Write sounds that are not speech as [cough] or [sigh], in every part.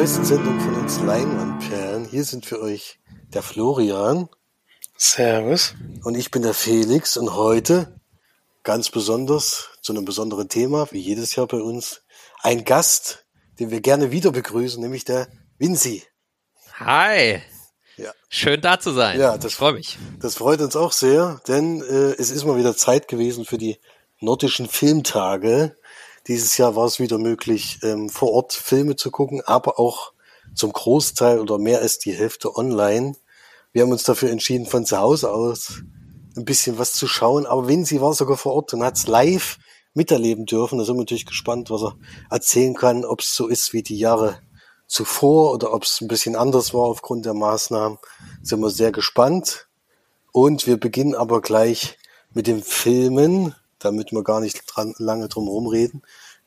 neuesten Sendung von uns Leinwandperlen. Hier sind für euch der Florian. Servus. Und ich bin der Felix und heute ganz besonders zu einem besonderen Thema, wie jedes Jahr bei uns, ein Gast, den wir gerne wieder begrüßen, nämlich der Vinci. Hi. Ja. Schön da zu sein. Ja, das freut mich. Das freut uns auch sehr, denn äh, es ist mal wieder Zeit gewesen für die nordischen Filmtage. Dieses Jahr war es wieder möglich, ähm, vor Ort Filme zu gucken, aber auch zum Großteil oder mehr als die Hälfte online. Wir haben uns dafür entschieden, von zu Hause aus ein bisschen was zu schauen. Aber Vinci war sogar vor Ort und hat es live miterleben dürfen. Da sind wir natürlich gespannt, was er erzählen kann, ob es so ist wie die Jahre zuvor oder ob es ein bisschen anders war aufgrund der Maßnahmen. Sind wir sehr gespannt. Und wir beginnen aber gleich mit den Filmen damit wir gar nicht dran, lange drum rumreden.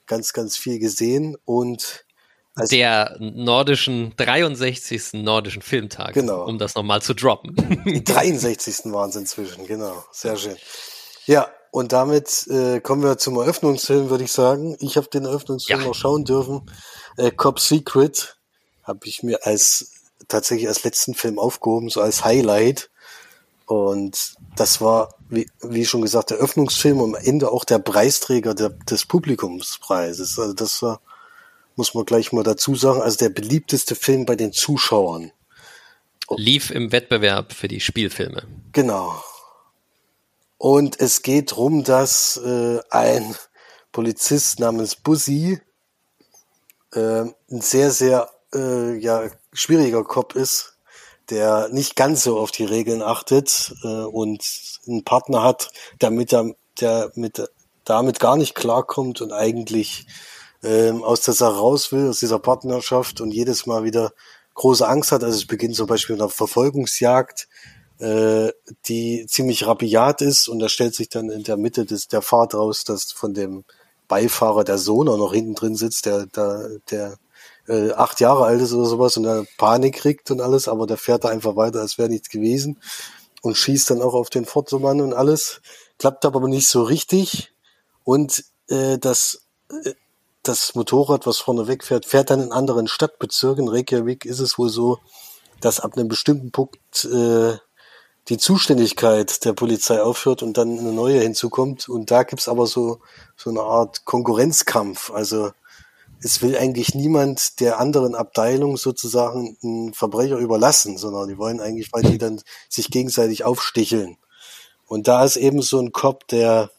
Ganz, ganz viel gesehen und also, der nordischen 63. nordischen Filmtag, genau. um das nochmal zu droppen. Die 63. waren es inzwischen, genau. Sehr schön. Ja, und damit äh, kommen wir zum Eröffnungsfilm, würde ich sagen. Ich habe den Eröffnungsfilm ja. noch schauen dürfen. Äh, Cop Secret habe ich mir als tatsächlich als letzten Film aufgehoben, so als Highlight. Und das war, wie, wie schon gesagt, der Öffnungsfilm und am Ende auch der Preisträger der, des Publikumspreises. Also das war, muss man gleich mal dazu sagen, also der beliebteste Film bei den Zuschauern. Lief im Wettbewerb für die Spielfilme. Genau. Und es geht darum, dass äh, ein Polizist namens Bussi äh, ein sehr, sehr äh, ja, schwieriger Cop ist, der nicht ganz so auf die Regeln achtet äh, und einen Partner hat, damit er der mit damit gar nicht klarkommt und eigentlich ähm, aus der Sache raus will, aus dieser Partnerschaft und jedes Mal wieder große Angst hat. Also es beginnt zum Beispiel mit einer Verfolgungsjagd, äh, die ziemlich rabiat ist und da stellt sich dann in der Mitte des, der Fahrt raus, dass von dem Beifahrer der Sohn auch noch hinten drin sitzt, der, der, der äh, acht Jahre alt ist oder sowas und er Panik kriegt und alles, aber der fährt da einfach weiter, als wäre nichts gewesen und schießt dann auch auf den Fortsomann und alles. Klappt aber nicht so richtig und äh, das äh, das Motorrad, was vorne wegfährt, fährt dann in anderen Stadtbezirken. Reykjavik ist es wohl so, dass ab einem bestimmten Punkt äh, die Zuständigkeit der Polizei aufhört und dann eine neue hinzukommt. Und da gibt's aber so, so eine Art Konkurrenzkampf. Also es will eigentlich niemand der anderen Abteilung sozusagen einen Verbrecher überlassen, sondern die wollen eigentlich, weil die dann sich gegenseitig aufsticheln. Und da ist eben so ein Cop, der,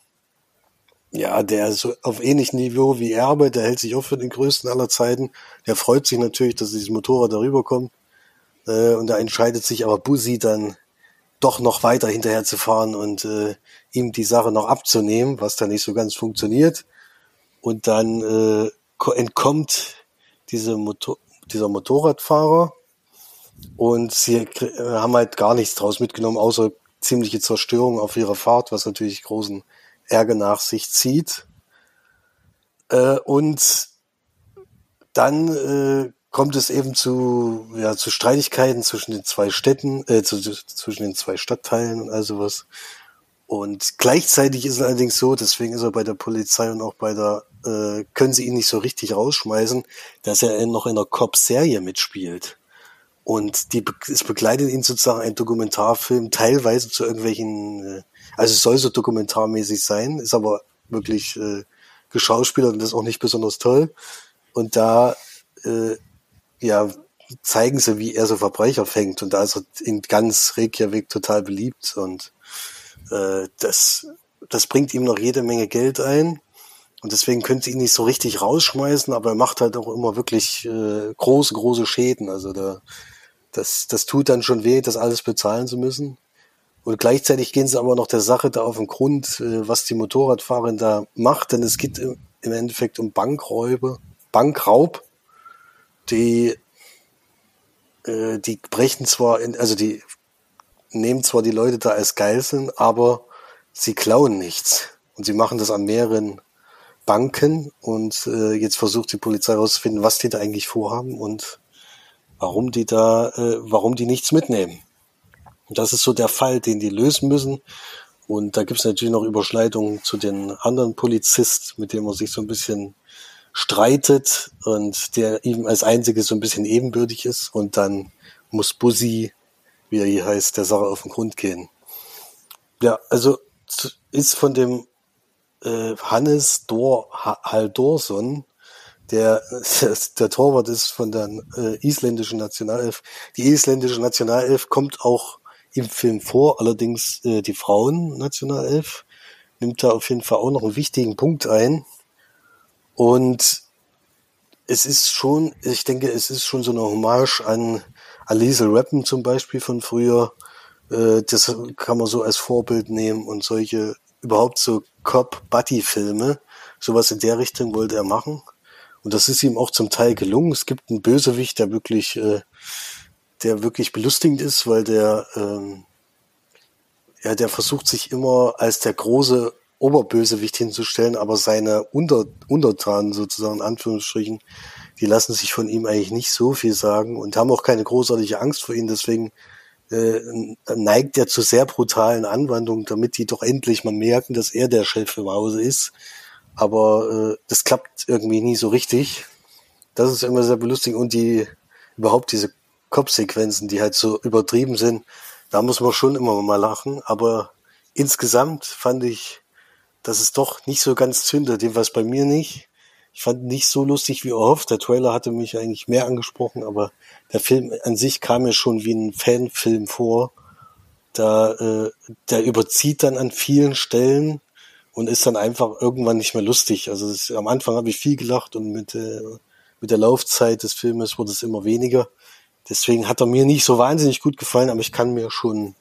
ja, der so auf ähnlichem Niveau wie Erbe, der hält sich auch für den größten aller Zeiten. Der freut sich natürlich, dass dieses Motorrad darüber kommt. Äh, und da entscheidet sich aber Busi dann doch noch weiter hinterher zu fahren und äh, ihm die Sache noch abzunehmen, was dann nicht so ganz funktioniert. Und dann äh, entkommt diese Motor dieser Motorradfahrer und sie haben halt gar nichts draus mitgenommen, außer ziemliche Zerstörung auf ihrer Fahrt, was natürlich großen Ärger nach sich zieht. Äh, und dann äh, kommt es eben zu, ja, zu Streitigkeiten zwischen den zwei Städten, äh, zu, zwischen den zwei Stadtteilen und all sowas. Und gleichzeitig ist es allerdings so, deswegen ist er bei der Polizei und auch bei der äh, können sie ihn nicht so richtig rausschmeißen, dass er noch in einer Cop-Serie mitspielt. Und die, es begleitet ihn sozusagen ein Dokumentarfilm, teilweise zu irgendwelchen, äh, also es soll so dokumentarmäßig sein, ist aber wirklich äh, geschauspielert und ist auch nicht besonders toll. Und da, äh, ja, zeigen sie, wie er so Verbrecher fängt. Und da ist er in ganz Reykjavik total beliebt und äh, das, das bringt ihm noch jede Menge Geld ein. Und deswegen könnte ihn nicht so richtig rausschmeißen, aber er macht halt auch immer wirklich äh, große, große Schäden. Also da, das, das tut dann schon weh, das alles bezahlen zu müssen. Und gleichzeitig gehen sie aber noch der Sache da auf den Grund, äh, was die Motorradfahrerin da macht, denn es geht im, Endeffekt um Bankräube, Bankraub, die, äh, die brechen zwar in, also die nehmen zwar die Leute da als Geiseln, aber sie klauen nichts. Und sie machen das an mehreren Banken und äh, jetzt versucht die Polizei herauszufinden, was die da eigentlich vorhaben und warum die da, äh, warum die nichts mitnehmen. Und das ist so der Fall, den die lösen müssen. Und da gibt es natürlich noch Überschneidungen zu den anderen Polizisten, mit denen man sich so ein bisschen streitet und der ihm als einziges so ein bisschen ebenbürtig ist und dann muss Bussi, wie er hier heißt, der Sache auf den Grund gehen. Ja, also ist von dem äh, Hannes Dor Haldorson, der, [laughs] der Torwart ist von der äh, isländischen Nationalelf. Die isländische Nationalelf kommt auch im Film vor, allerdings äh, die Frauen-Nationalelf nimmt da auf jeden Fall auch noch einen wichtigen Punkt ein. Und es ist schon, ich denke, es ist schon so eine Hommage an, an Rappen zum Beispiel von früher. Äh, das kann man so als Vorbild nehmen und solche überhaupt so Cop-Buddy-Filme. Sowas in der Richtung wollte er machen. Und das ist ihm auch zum Teil gelungen. Es gibt einen Bösewicht, der wirklich, äh, der wirklich belustigend ist, weil der, ähm, ja, der versucht sich immer als der große Oberbösewicht hinzustellen, aber seine Unter Untertanen sozusagen, Anführungsstrichen, die lassen sich von ihm eigentlich nicht so viel sagen und haben auch keine großartige Angst vor ihm. Deswegen äh, neigt er zu sehr brutalen Anwandlungen, damit die doch endlich mal merken, dass er der Chef im Hause ist aber äh, das klappt irgendwie nie so richtig. Das ist immer sehr belustigend und die überhaupt diese Kopfsequenzen, die halt so übertrieben sind, da muss man schon immer mal lachen, aber insgesamt fand ich, dass es doch nicht so ganz zündet, jedenfalls bei mir nicht. Ich fand nicht so lustig wie erhofft. Der Trailer hatte mich eigentlich mehr angesprochen, aber der Film an sich kam mir schon wie ein Fanfilm vor. Da, äh, der überzieht dann an vielen Stellen und ist dann einfach irgendwann nicht mehr lustig. Also das, am Anfang habe ich viel gelacht und mit, äh, mit der Laufzeit des Filmes wurde es immer weniger. Deswegen hat er mir nicht so wahnsinnig gut gefallen, aber ich kann mir schon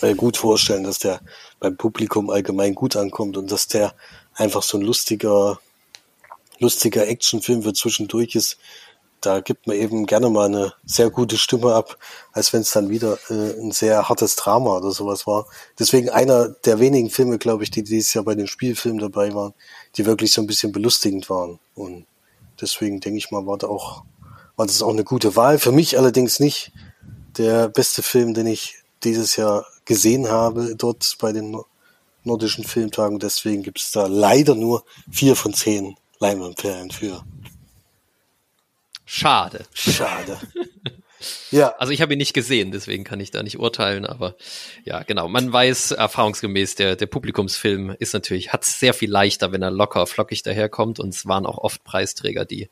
äh, gut vorstellen, dass der beim Publikum allgemein gut ankommt und dass der einfach so ein lustiger, lustiger Actionfilm für zwischendurch ist, da gibt man eben gerne mal eine sehr gute Stimme ab, als wenn es dann wieder äh, ein sehr hartes Drama oder sowas war. Deswegen einer der wenigen Filme, glaube ich, die dieses Jahr bei den Spielfilmen dabei waren, die wirklich so ein bisschen belustigend waren. Und deswegen denke ich mal, war da auch, war das auch eine gute Wahl. Für mich allerdings nicht der beste Film, den ich dieses Jahr gesehen habe, dort bei den nordischen Filmtagen. Deswegen gibt es da leider nur vier von zehn Leinwandperlen für. Schade. Schade. Ja. [laughs] Also ich habe ihn nicht gesehen, deswegen kann ich da nicht urteilen, aber ja, genau. Man weiß erfahrungsgemäß, der, der Publikumsfilm ist natürlich, hat sehr viel leichter, wenn er locker, flockig daherkommt und es waren auch oft Preisträger, die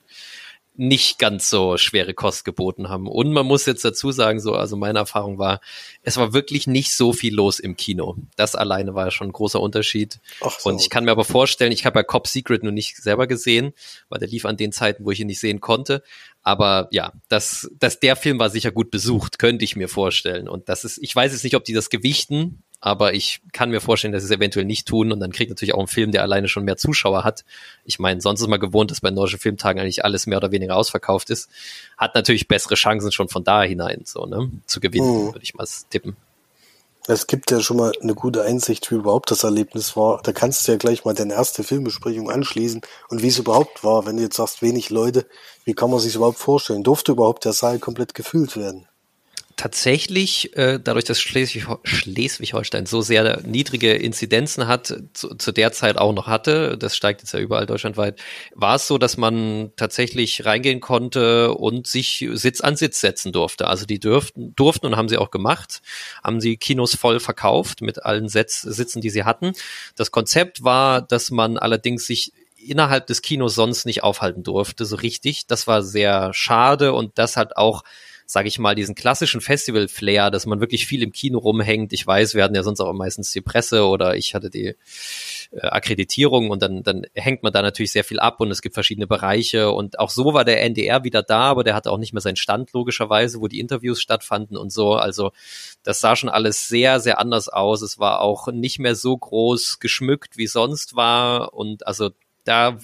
nicht ganz so schwere Kost geboten haben. Und man muss jetzt dazu sagen, so, also meine Erfahrung war, es war wirklich nicht so viel los im Kino. Das alleine war schon ein großer Unterschied. Ach so. Und ich kann mir aber vorstellen, ich habe ja Cop Secret nur nicht selber gesehen, weil der lief an den Zeiten, wo ich ihn nicht sehen konnte. Aber ja, das, das, der Film war sicher gut besucht, könnte ich mir vorstellen. Und das ist, ich weiß jetzt nicht, ob die das gewichten, aber ich kann mir vorstellen, dass sie es eventuell nicht tun und dann kriegt natürlich auch ein Film, der alleine schon mehr Zuschauer hat. Ich meine, sonst ist man gewohnt, dass bei nordischen Filmtagen eigentlich alles mehr oder weniger ausverkauft ist. Hat natürlich bessere Chancen schon von da hinein, so, ne, zu gewinnen, mhm. würde ich mal tippen. Es gibt ja schon mal eine gute Einsicht, wie überhaupt das Erlebnis war. Da kannst du ja gleich mal deine erste Filmbesprechung anschließen und wie es überhaupt war, wenn du jetzt sagst, wenig Leute, wie kann man sich überhaupt vorstellen? Durfte überhaupt der Saal komplett gefüllt werden? Tatsächlich, äh, dadurch, dass Schleswig Schleswig-Holstein so sehr niedrige Inzidenzen hat, zu, der Zeit auch noch hatte, das steigt jetzt ja überall deutschlandweit, war es so, dass man tatsächlich reingehen konnte und sich Sitz an Sitz setzen durfte. Also die dürften, durften und haben sie auch gemacht, haben sie Kinos voll verkauft mit allen Sitz, Sitzen, die sie hatten. Das Konzept war, dass man allerdings sich innerhalb des Kinos sonst nicht aufhalten durfte, so richtig. Das war sehr schade und das hat auch sage ich mal, diesen klassischen Festival-Flair, dass man wirklich viel im Kino rumhängt. Ich weiß, wir hatten ja sonst auch meistens die Presse oder ich hatte die äh, Akkreditierung und dann, dann hängt man da natürlich sehr viel ab und es gibt verschiedene Bereiche und auch so war der NDR wieder da, aber der hatte auch nicht mehr seinen Stand logischerweise, wo die Interviews stattfanden und so. Also das sah schon alles sehr, sehr anders aus. Es war auch nicht mehr so groß geschmückt, wie sonst war und also da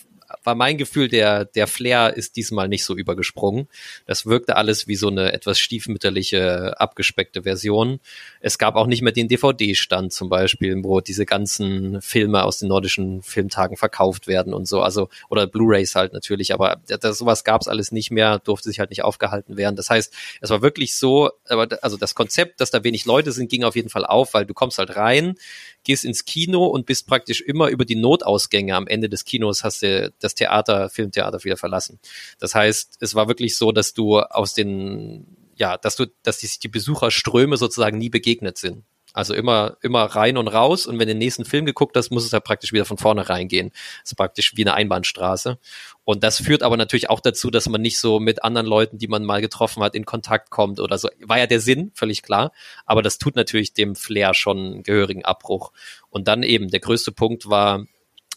war mein Gefühl, der, der Flair ist diesmal nicht so übergesprungen. Das wirkte alles wie so eine etwas stiefmütterliche, abgespeckte Version. Es gab auch nicht mehr den DVD-Stand zum Beispiel, wo diese ganzen Filme aus den nordischen Filmtagen verkauft werden und so. Also, oder Blu-Rays halt natürlich, aber das, sowas gab es alles nicht mehr, durfte sich halt nicht aufgehalten werden. Das heißt, es war wirklich so, aber also das Konzept, dass da wenig Leute sind, ging auf jeden Fall auf, weil du kommst halt rein, gehst ins Kino und bist praktisch immer über die Notausgänge am Ende des Kinos hast du das Theater, Filmtheater wieder verlassen. Das heißt, es war wirklich so, dass du aus den, ja, dass du, dass die, die Besucherströme sozusagen nie begegnet sind. Also immer, immer rein und raus. Und wenn du den nächsten Film geguckt hast, muss es ja praktisch wieder von vorne reingehen. Das ist praktisch wie eine Einbahnstraße. Und das führt aber natürlich auch dazu, dass man nicht so mit anderen Leuten, die man mal getroffen hat, in Kontakt kommt oder so. War ja der Sinn, völlig klar. Aber das tut natürlich dem Flair schon einen gehörigen Abbruch. Und dann eben, der größte Punkt war,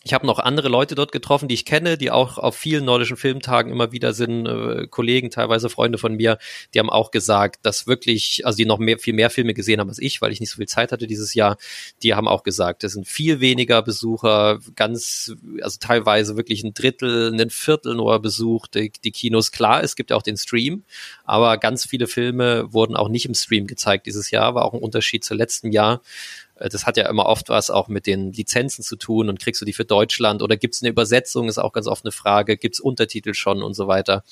ich habe noch andere Leute dort getroffen, die ich kenne, die auch auf vielen nordischen Filmtagen immer wieder sind, äh, Kollegen, teilweise Freunde von mir, die haben auch gesagt, dass wirklich, also die noch mehr, viel mehr Filme gesehen haben als ich, weil ich nicht so viel Zeit hatte dieses Jahr, die haben auch gesagt, es sind viel weniger Besucher, ganz, also teilweise wirklich ein Drittel, ein Viertel nur besucht, die, die Kinos. Klar, es gibt auch den Stream, aber ganz viele Filme wurden auch nicht im Stream gezeigt dieses Jahr, war auch ein Unterschied zu letztem Jahr. Äh, das hat ja immer oft was auch mit den Lizenzen zu tun und kriegst du die für Deutschland oder gibt es eine Übersetzung, ist auch ganz oft eine Frage, gibt es Untertitel schon und so weiter.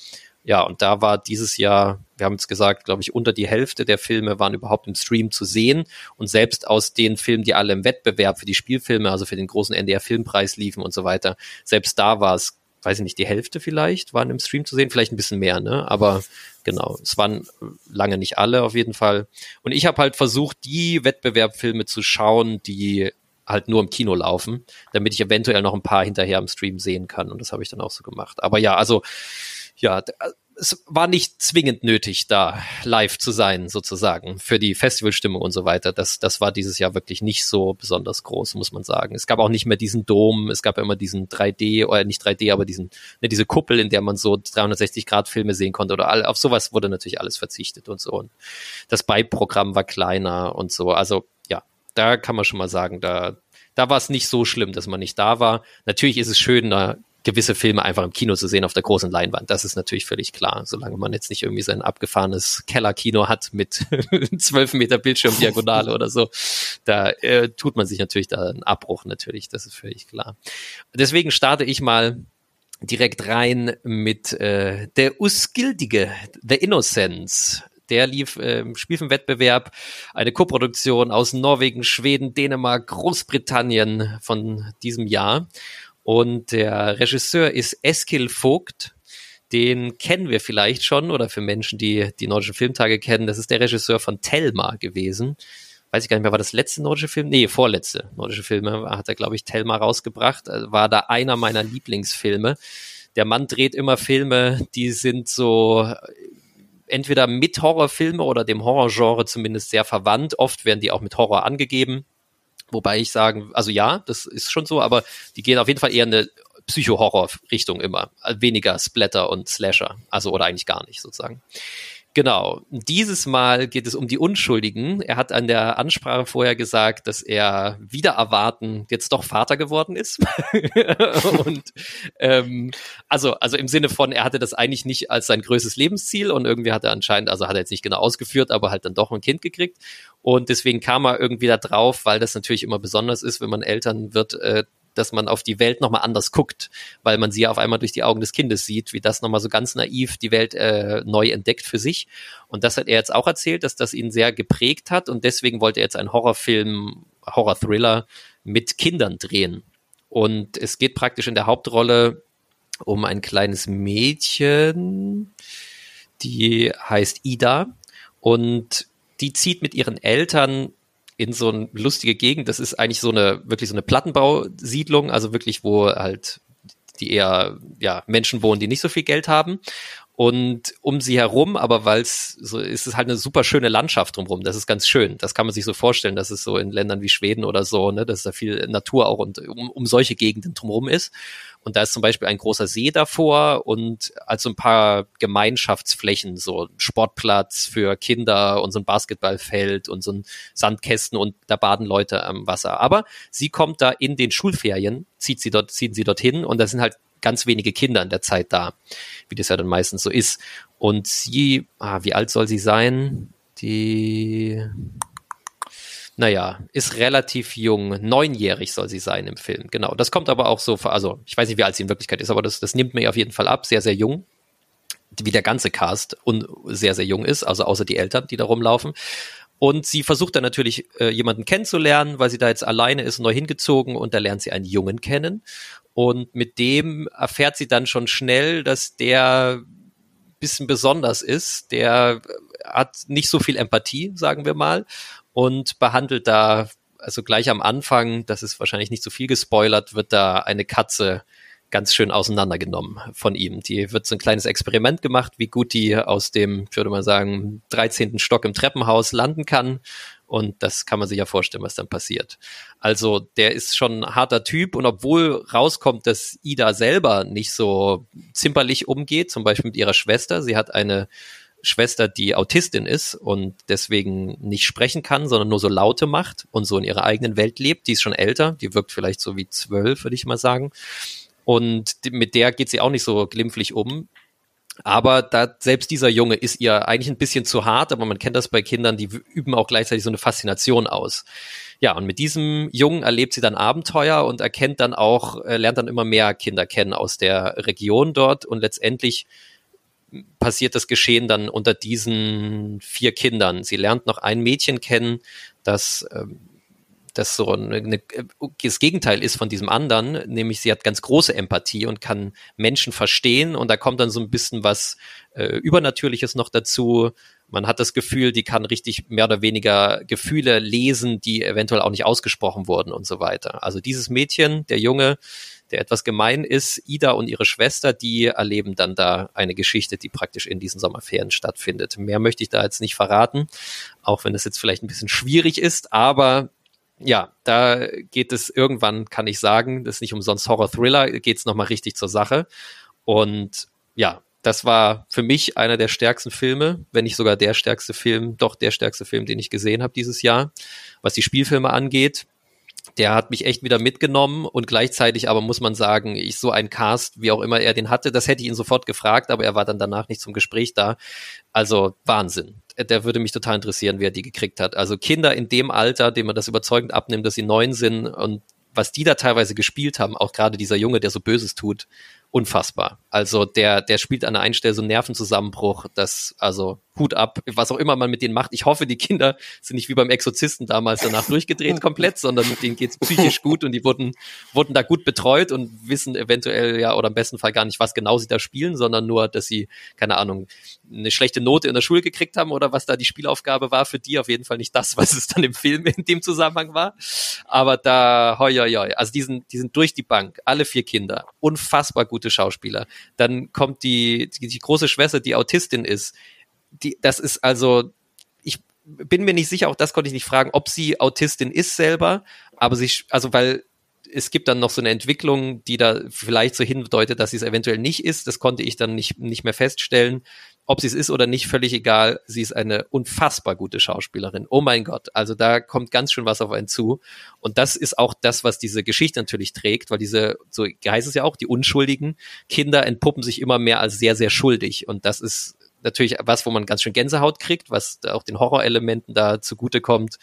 Ja, und da war dieses Jahr, wir haben es gesagt, glaube ich, unter die Hälfte der Filme waren überhaupt im Stream zu sehen. Und selbst aus den Filmen, die alle im Wettbewerb für die Spielfilme, also für den großen NDR-Filmpreis liefen und so weiter, selbst da war es weiß ich nicht, die Hälfte vielleicht waren im Stream zu sehen, vielleicht ein bisschen mehr, ne? Aber genau, es waren lange nicht alle auf jeden Fall. Und ich habe halt versucht, die Wettbewerbfilme zu schauen, die halt nur im Kino laufen, damit ich eventuell noch ein paar hinterher im Stream sehen kann. Und das habe ich dann auch so gemacht. Aber ja, also ja, es war nicht zwingend nötig, da live zu sein, sozusagen, für die Festivalstimmung und so weiter. Das, das war dieses Jahr wirklich nicht so besonders groß, muss man sagen. Es gab auch nicht mehr diesen Dom, es gab immer diesen 3D, oder nicht 3D, aber diesen, ne, diese Kuppel, in der man so 360-Grad-Filme sehen konnte oder all, auf sowas wurde natürlich alles verzichtet und so. Und das Beiprogramm war kleiner und so. Also, ja, da kann man schon mal sagen, da, da war es nicht so schlimm, dass man nicht da war. Natürlich ist es schön, da gewisse Filme einfach im Kino zu sehen auf der großen Leinwand. Das ist natürlich völlig klar, solange man jetzt nicht irgendwie sein abgefahrenes Kellerkino hat mit [laughs] zwölf Meter Bildschirmdiagonale oder so. Da äh, tut man sich natürlich da einen Abbruch natürlich, das ist völlig klar. Deswegen starte ich mal direkt rein mit äh, der Uskildige, The Innocence. Der lief äh, Spielfilmwettbewerb, eine Koproduktion aus Norwegen, Schweden, Dänemark, Großbritannien von diesem Jahr. Und der Regisseur ist Eskil Vogt. Den kennen wir vielleicht schon oder für Menschen, die die nordischen Filmtage kennen. Das ist der Regisseur von Telma gewesen. Weiß ich gar nicht mehr, war das letzte nordische Film? Nee, vorletzte nordische Filme hat er, glaube ich, Telma rausgebracht. Also war da einer meiner Lieblingsfilme. Der Mann dreht immer Filme, die sind so entweder mit Horrorfilme oder dem Horrorgenre zumindest sehr verwandt. Oft werden die auch mit Horror angegeben. Wobei ich sagen, also ja, das ist schon so, aber die gehen auf jeden Fall eher in eine Psycho-Horror-Richtung immer. Weniger Splatter und Slasher. Also, oder eigentlich gar nicht sozusagen. Genau. Dieses Mal geht es um die Unschuldigen. Er hat an der Ansprache vorher gesagt, dass er wieder erwarten jetzt doch Vater geworden ist. [laughs] und ähm, also, also im Sinne von, er hatte das eigentlich nicht als sein größtes Lebensziel und irgendwie hat er anscheinend, also hat er jetzt nicht genau ausgeführt, aber halt dann doch ein Kind gekriegt. Und deswegen kam er irgendwie da drauf, weil das natürlich immer besonders ist, wenn man Eltern wird, äh, dass man auf die Welt nochmal anders guckt, weil man sie ja auf einmal durch die Augen des Kindes sieht, wie das nochmal so ganz naiv die Welt äh, neu entdeckt für sich. Und das hat er jetzt auch erzählt, dass das ihn sehr geprägt hat und deswegen wollte er jetzt einen Horrorfilm, Horror-Thriller mit Kindern drehen. Und es geht praktisch in der Hauptrolle um ein kleines Mädchen, die heißt Ida und die zieht mit ihren Eltern in so eine lustige Gegend. Das ist eigentlich so eine, wirklich so eine Plattenbausiedlung, also wirklich, wo halt die eher, ja, Menschen wohnen, die nicht so viel Geld haben. Und um sie herum, aber weil es so ist es halt eine super schöne Landschaft drumherum. Das ist ganz schön. Das kann man sich so vorstellen, dass es so in Ländern wie Schweden oder so, ne, dass da viel Natur auch und um, um solche Gegenden drumherum ist. Und da ist zum Beispiel ein großer See davor und also ein paar Gemeinschaftsflächen, so Sportplatz für Kinder und so ein Basketballfeld und so ein Sandkästen und da baden Leute am Wasser. Aber sie kommt da in den Schulferien, zieht sie dort, ziehen sie dorthin und da sind halt ganz wenige Kinder in der Zeit da, wie das ja dann meistens so ist. Und sie, ah, wie alt soll sie sein? Die naja, ist relativ jung, neunjährig soll sie sein im Film, genau. Das kommt aber auch so, also ich weiß nicht, wie alt sie in Wirklichkeit ist, aber das, das nimmt mir auf jeden Fall ab, sehr, sehr jung, wie der ganze Cast und sehr, sehr jung ist, also außer die Eltern, die da rumlaufen. Und sie versucht dann natürlich äh, jemanden kennenzulernen, weil sie da jetzt alleine ist, neu hingezogen und da lernt sie einen Jungen kennen. Und mit dem erfährt sie dann schon schnell, dass der bisschen besonders ist. Der hat nicht so viel Empathie, sagen wir mal, und behandelt da, also gleich am Anfang, das ist wahrscheinlich nicht so viel gespoilert, wird da eine Katze ganz schön auseinandergenommen von ihm. Die wird so ein kleines Experiment gemacht, wie gut die aus dem, ich würde mal sagen, 13. Stock im Treppenhaus landen kann. Und das kann man sich ja vorstellen, was dann passiert. Also der ist schon ein harter Typ und obwohl rauskommt, dass Ida selber nicht so zimperlich umgeht, zum Beispiel mit ihrer Schwester, sie hat eine Schwester, die Autistin ist und deswegen nicht sprechen kann, sondern nur so Laute macht und so in ihrer eigenen Welt lebt. Die ist schon älter, die wirkt vielleicht so wie zwölf, würde ich mal sagen. Und mit der geht sie auch nicht so glimpflich um. Aber da selbst dieser Junge ist ihr eigentlich ein bisschen zu hart, aber man kennt das bei Kindern, die üben auch gleichzeitig so eine Faszination aus. Ja, und mit diesem Jungen erlebt sie dann Abenteuer und erkennt dann auch, äh, lernt dann immer mehr Kinder kennen aus der Region dort und letztendlich passiert das Geschehen dann unter diesen vier Kindern. Sie lernt noch ein Mädchen kennen, das ähm, das so eine, eine, das Gegenteil ist von diesem anderen, nämlich sie hat ganz große Empathie und kann Menschen verstehen und da kommt dann so ein bisschen was äh, Übernatürliches noch dazu. Man hat das Gefühl, die kann richtig mehr oder weniger Gefühle lesen, die eventuell auch nicht ausgesprochen wurden und so weiter. Also dieses Mädchen, der Junge, der etwas gemein ist, Ida und ihre Schwester, die erleben dann da eine Geschichte, die praktisch in diesen Sommerferien stattfindet. Mehr möchte ich da jetzt nicht verraten, auch wenn es jetzt vielleicht ein bisschen schwierig ist, aber ja, da geht es irgendwann, kann ich sagen, das ist nicht umsonst Horror-Thriller, geht es nochmal richtig zur Sache. Und ja, das war für mich einer der stärksten Filme, wenn nicht sogar der stärkste Film, doch der stärkste Film, den ich gesehen habe dieses Jahr, was die Spielfilme angeht. Der hat mich echt wieder mitgenommen und gleichzeitig aber muss man sagen, ich so ein Cast, wie auch immer er den hatte, das hätte ich ihn sofort gefragt, aber er war dann danach nicht zum Gespräch da. Also Wahnsinn der würde mich total interessieren, wer die gekriegt hat. Also Kinder in dem Alter, dem man das überzeugend abnimmt, dass sie neun sind und was die da teilweise gespielt haben, auch gerade dieser Junge, der so Böses tut, unfassbar. Also der, der spielt an der einen Stelle so einen Nervenzusammenbruch, das, also Hut ab, was auch immer man mit denen macht. Ich hoffe, die Kinder sind nicht wie beim Exorzisten damals danach durchgedreht [laughs] komplett, sondern denen geht's psychisch gut und die wurden, wurden da gut betreut und wissen eventuell ja oder im besten Fall gar nicht, was genau sie da spielen, sondern nur, dass sie, keine Ahnung, eine schlechte Note in der Schule gekriegt haben oder was da die Spielaufgabe war für die. Auf jeden Fall nicht das, was es dann im Film in dem Zusammenhang war. Aber da, hoi, hoi, hoi. Also die sind, die sind durch die Bank, alle vier Kinder, unfassbar gute Schauspieler. Dann kommt die, die, die große Schwester, die Autistin ist die, das ist also, ich bin mir nicht sicher, auch das konnte ich nicht fragen, ob sie Autistin ist selber, aber sie, also weil es gibt dann noch so eine Entwicklung, die da vielleicht so hindeutet, dass sie es eventuell nicht ist. Das konnte ich dann nicht, nicht mehr feststellen. Ob sie es ist oder nicht, völlig egal. Sie ist eine unfassbar gute Schauspielerin. Oh mein Gott. Also da kommt ganz schön was auf einen zu. Und das ist auch das, was diese Geschichte natürlich trägt, weil diese, so heißt es ja auch, die unschuldigen Kinder entpuppen sich immer mehr als sehr, sehr schuldig. Und das ist natürlich was, wo man ganz schön Gänsehaut kriegt, was auch den Horrorelementen da zugutekommt.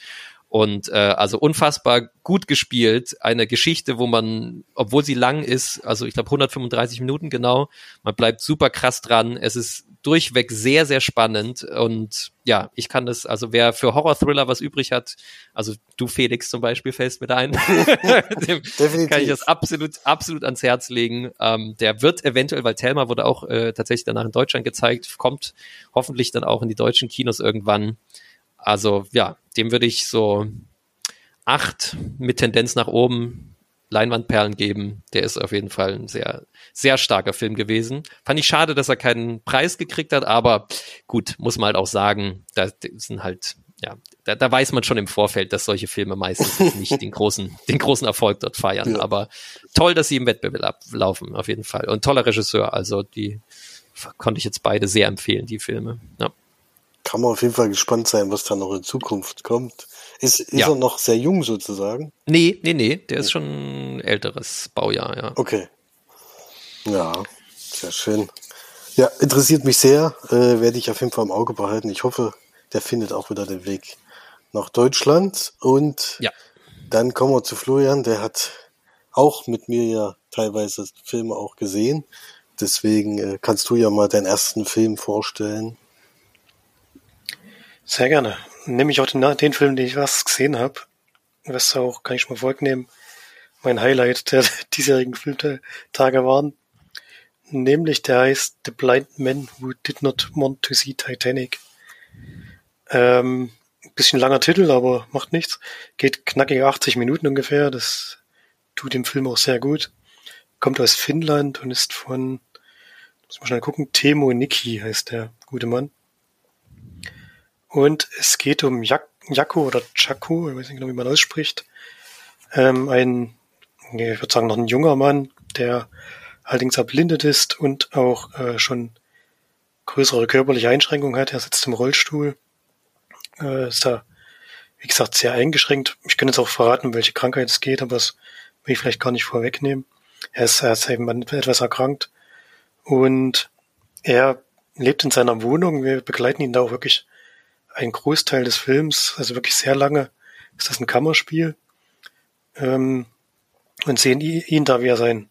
Und äh, also unfassbar gut gespielt. Eine Geschichte, wo man, obwohl sie lang ist, also ich glaube 135 Minuten genau, man bleibt super krass dran. Es ist durchweg sehr, sehr spannend. Und ja, ich kann das, also wer für Horror-Thriller was übrig hat, also du Felix zum Beispiel fällst mit ein, [laughs] dem Definitiv. kann ich das absolut, absolut ans Herz legen. Ähm, der wird eventuell, weil Thelma wurde auch äh, tatsächlich danach in Deutschland gezeigt, kommt hoffentlich dann auch in die deutschen Kinos irgendwann. Also ja, dem würde ich so acht mit Tendenz nach oben Leinwandperlen geben. Der ist auf jeden Fall ein sehr, sehr starker Film gewesen. Fand ich schade, dass er keinen Preis gekriegt hat, aber gut, muss man halt auch sagen, da sind halt, ja, da, da weiß man schon im Vorfeld, dass solche Filme meistens nicht den großen, [laughs] den großen Erfolg dort feiern. Ja. Aber toll, dass sie im Wettbewerb laufen, auf jeden Fall. Und toller Regisseur, also die konnte ich jetzt beide sehr empfehlen, die Filme. Ja kann man auf jeden Fall gespannt sein, was da noch in Zukunft kommt. Ist, ist ja. er noch sehr jung sozusagen? Nee, nee, nee, der ist schon ein älteres Baujahr, ja. Okay. Ja, sehr schön. Ja, interessiert mich sehr, äh, werde ich auf jeden Fall im Auge behalten. Ich hoffe, der findet auch wieder den Weg nach Deutschland. Und ja. dann kommen wir zu Florian, der hat auch mit mir ja teilweise Filme auch gesehen. Deswegen äh, kannst du ja mal deinen ersten Film vorstellen. Sehr gerne. nämlich auch den, den Film, den ich was gesehen habe. Was auch, kann ich schon mal vorwegnehmen, mein Highlight der [laughs] diesjährigen Filmtage waren. Nämlich der heißt The Blind Man Who Did Not Want to See Titanic. Ähm, bisschen langer Titel, aber macht nichts. Geht knackige 80 Minuten ungefähr. Das tut dem Film auch sehr gut. Kommt aus Finnland und ist von, muss man schnell gucken, Temo Niki heißt der gute Mann. Und es geht um Jak Jakko oder Chaco, ich weiß nicht genau, wie man ausspricht. Ähm, ein, ich würde sagen, noch ein junger Mann, der allerdings erblindet ist und auch äh, schon größere körperliche Einschränkungen hat. Er sitzt im Rollstuhl, äh, ist da, wie gesagt, sehr eingeschränkt. Ich kann jetzt auch verraten, welche Krankheit es geht, aber das will ich vielleicht gar nicht vorwegnehmen. Er ist, er ist eben etwas erkrankt und er lebt in seiner Wohnung. Wir begleiten ihn da auch wirklich einen Großteil des Films, also wirklich sehr lange ist das ein Kammerspiel. Ähm, und sehen ihn da, wie er sein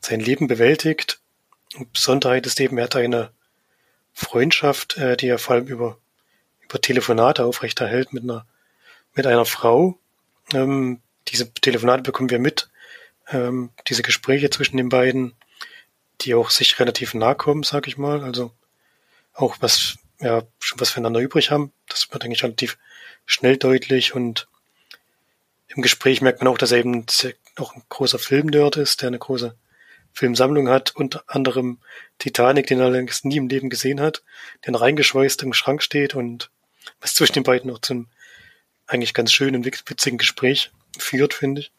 sein Leben bewältigt. Und Besonderheit ist eben, er hat eine Freundschaft, äh, die er vor allem über, über Telefonate aufrechterhält mit einer, mit einer Frau. Ähm, diese Telefonate bekommen wir mit, ähm, diese Gespräche zwischen den beiden, die auch sich relativ nahe kommen, sag ich mal. Also auch was, ja, schon was füreinander übrig haben. Das wird eigentlich relativ schnell deutlich und im Gespräch merkt man auch, dass er eben auch ein großer Filmnerd ist, der eine große Filmsammlung hat, unter anderem Titanic, den er längst nie im Leben gesehen hat, der noch reingeschweißt im Schrank steht und was zwischen den beiden noch zum eigentlich ganz schönen, witzigen Gespräch führt, finde ich.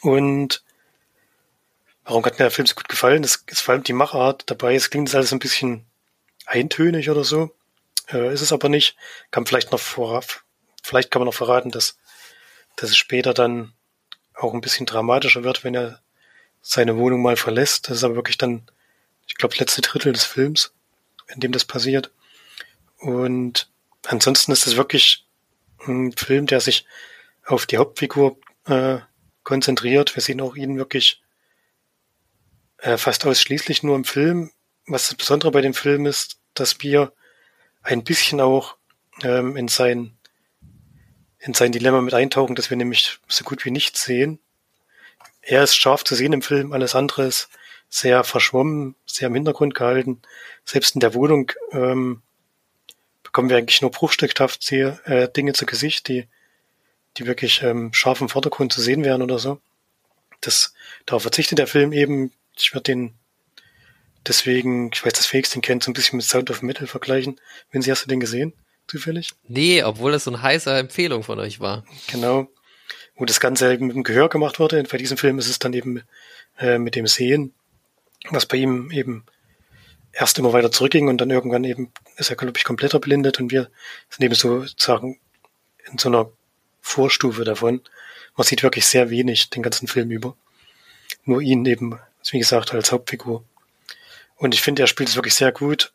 Und warum hat mir der Film so gut gefallen? Das ist vor allem die Machart dabei. Es klingt alles ein bisschen eintönig oder so. Äh, ist es aber nicht. Kann vielleicht noch vorab, vielleicht kann man noch verraten, dass, dass es später dann auch ein bisschen dramatischer wird, wenn er seine Wohnung mal verlässt. Das ist aber wirklich dann, ich glaube, letzte Drittel des Films, in dem das passiert. Und ansonsten ist es wirklich ein Film, der sich auf die Hauptfigur äh, konzentriert. Wir sehen auch ihn wirklich äh, fast ausschließlich nur im Film. Was das Besondere bei dem Film ist, dass wir ein bisschen auch ähm, in sein in sein Dilemma mit eintauchen, dass wir nämlich so gut wie nichts sehen er ist scharf zu sehen im Film, alles andere ist sehr verschwommen, sehr im Hintergrund gehalten. Selbst in der Wohnung ähm, bekommen wir eigentlich nur bruchstückhaft äh, Dinge zu Gesicht, die, die wirklich ähm, scharf im Vordergrund zu sehen wären oder so. Das, darauf verzichtet der Film eben. Ich würde den deswegen, ich weiß, dass Felix den kennt, so ein bisschen mit Sound of Metal vergleichen. Wenn Sie, hast du den gesehen? Zufällig? Nee, obwohl das so eine heiße Empfehlung von euch war. Genau wo das Ganze eben mit dem Gehör gemacht wurde. Und bei diesem Film ist es dann eben äh, mit dem Sehen, was bei ihm eben erst immer weiter zurückging und dann irgendwann eben ist er, glaube ich, komplett erblindet und wir sind eben sozusagen in so einer Vorstufe davon. Man sieht wirklich sehr wenig den ganzen Film über. Nur ihn eben, wie gesagt, als Hauptfigur. Und ich finde, er spielt es wirklich sehr gut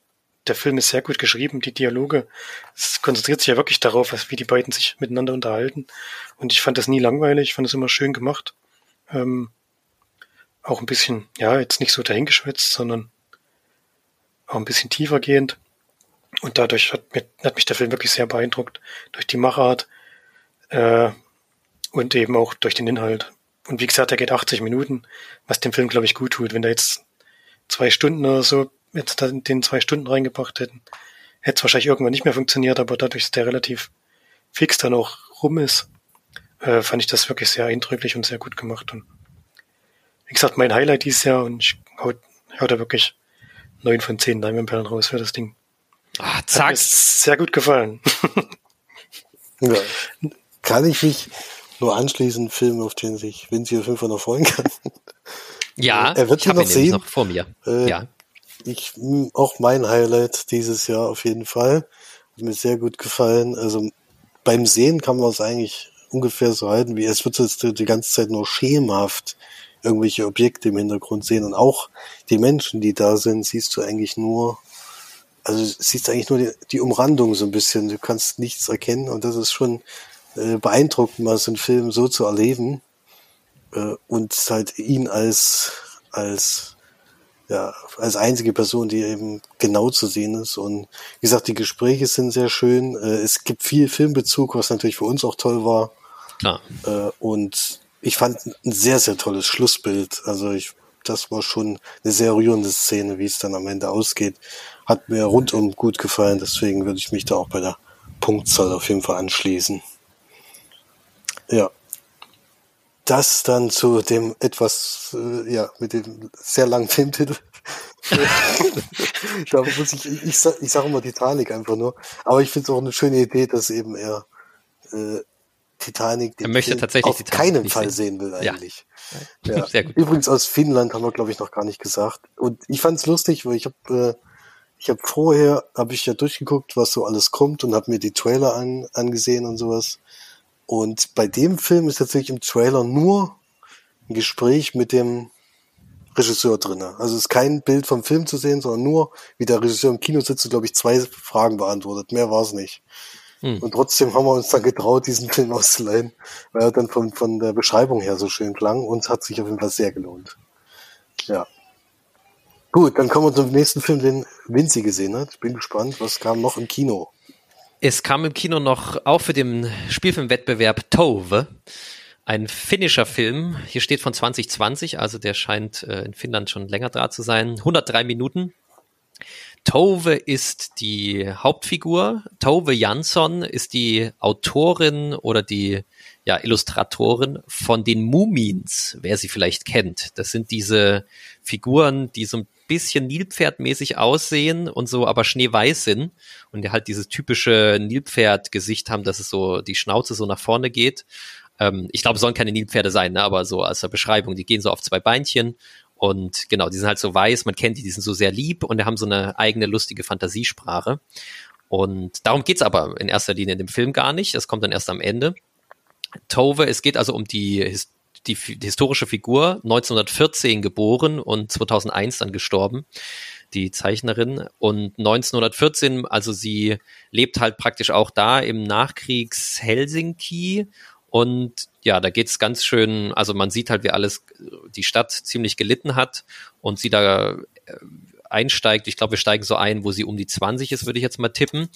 der Film ist sehr gut geschrieben, die Dialoge. Es konzentriert sich ja wirklich darauf, wie die beiden sich miteinander unterhalten. Und ich fand das nie langweilig, ich fand es immer schön gemacht. Ähm, auch ein bisschen, ja, jetzt nicht so dahingeschwätzt, sondern auch ein bisschen tiefer gehend. Und dadurch hat, mir, hat mich der Film wirklich sehr beeindruckt. Durch die Machart äh, und eben auch durch den Inhalt. Und wie gesagt, er geht 80 Minuten, was dem Film, glaube ich, gut tut. Wenn da jetzt zwei Stunden oder so jetzt den zwei Stunden reingebracht hätten, hätte es wahrscheinlich irgendwann nicht mehr funktioniert, aber dadurch, dass der relativ fix dann auch rum ist, äh, fand ich das wirklich sehr eindrücklich und sehr gut gemacht. Und wie gesagt, mein Highlight dieses Jahr und ich hau, hau da wirklich neun von zehn Diamondperlen raus für das Ding. Ah, zack. Hat mir sehr gut gefallen. [laughs] ja. [laughs] Kann ich mich nur anschließen, Film, auf den sich Vinci auf jeden Fall noch freuen kann. Ja, er wird ich habe ihn sehen. noch vor mir. Äh, ja ich auch mein Highlight dieses Jahr auf jeden Fall. Hat mir sehr gut gefallen. Also beim Sehen kann man es eigentlich ungefähr so halten, wie es wird jetzt die ganze Zeit nur schemenhaft irgendwelche Objekte im Hintergrund sehen und auch die Menschen, die da sind, siehst du eigentlich nur, also siehst eigentlich nur die, die Umrandung so ein bisschen. Du kannst nichts erkennen und das ist schon äh, beeindruckend, mal so einen Film so zu erleben äh, und halt ihn als als ja, als einzige Person, die eben genau zu sehen ist. Und wie gesagt, die Gespräche sind sehr schön. Äh, es gibt viel Filmbezug, was natürlich für uns auch toll war. Klar. Äh, und ich fand ein sehr, sehr tolles Schlussbild. Also ich, das war schon eine sehr rührende Szene, wie es dann am Ende ausgeht. Hat mir rundum gut gefallen, deswegen würde ich mich da auch bei der Punktzahl auf jeden Fall anschließen. Ja. Das dann zu dem etwas, äh, ja, mit dem sehr langen Filmtitel. [laughs] da muss ich, ich, ich, sag, ich sage immer Titanic einfach nur. Aber ich finde es auch eine schöne Idee, dass eben er äh, Titanic er möchte Film tatsächlich auf Titanic keinen Fall sehen. sehen will eigentlich. Ja. [laughs] ja. Sehr gut. Übrigens aus Finnland haben wir glaube ich noch gar nicht gesagt. Und ich fand es lustig, weil ich habe äh, ich habe vorher habe ich ja durchgeguckt, was so alles kommt und habe mir die Trailer an, angesehen und sowas. Und bei dem Film ist tatsächlich im Trailer nur ein Gespräch mit dem Regisseur drinne. Also es ist kein Bild vom Film zu sehen, sondern nur, wie der Regisseur im Kino sitzt und, glaube ich, zwei Fragen beantwortet. Mehr war es nicht. Hm. Und trotzdem haben wir uns dann getraut, diesen Film auszuleihen, weil er dann von, von der Beschreibung her so schön klang und hat sich auf jeden Fall sehr gelohnt. Ja. Gut, dann kommen wir zum nächsten Film, den Vinci gesehen hat. Ich bin gespannt, was kam noch im Kino? Es kam im Kino noch auch für den Spielfilmwettbewerb Tove. Ein finnischer Film. Hier steht von 2020, also der scheint äh, in Finnland schon länger da zu sein. 103 Minuten. Tove ist die Hauptfigur. Tove Jansson ist die Autorin oder die ja, Illustratorin von den Mumins, wer sie vielleicht kennt. Das sind diese Figuren, die so ein bisschen Nilpferdmäßig aussehen und so aber schneeweiß sind und halt dieses typische Nilpferd-Gesicht haben, dass es so die Schnauze so nach vorne geht. Ähm, ich glaube, es sollen keine Nilpferde sein, ne? aber so als Beschreibung, die gehen so auf zwei Beinchen und genau, die sind halt so weiß, man kennt die, die sind so sehr lieb und die haben so eine eigene lustige Fantasiesprache. Und darum geht's aber in erster Linie in dem Film gar nicht. Das kommt dann erst am Ende. Tove, es geht also um die die, die historische Figur, 1914 geboren und 2001 dann gestorben, die Zeichnerin. Und 1914, also sie lebt halt praktisch auch da im Nachkriegs Helsinki und ja, da geht's ganz schön, also man sieht halt, wie alles die Stadt ziemlich gelitten hat und sie da äh, einsteigt. Ich glaube, wir steigen so ein, wo sie um die 20 ist, würde ich jetzt mal tippen.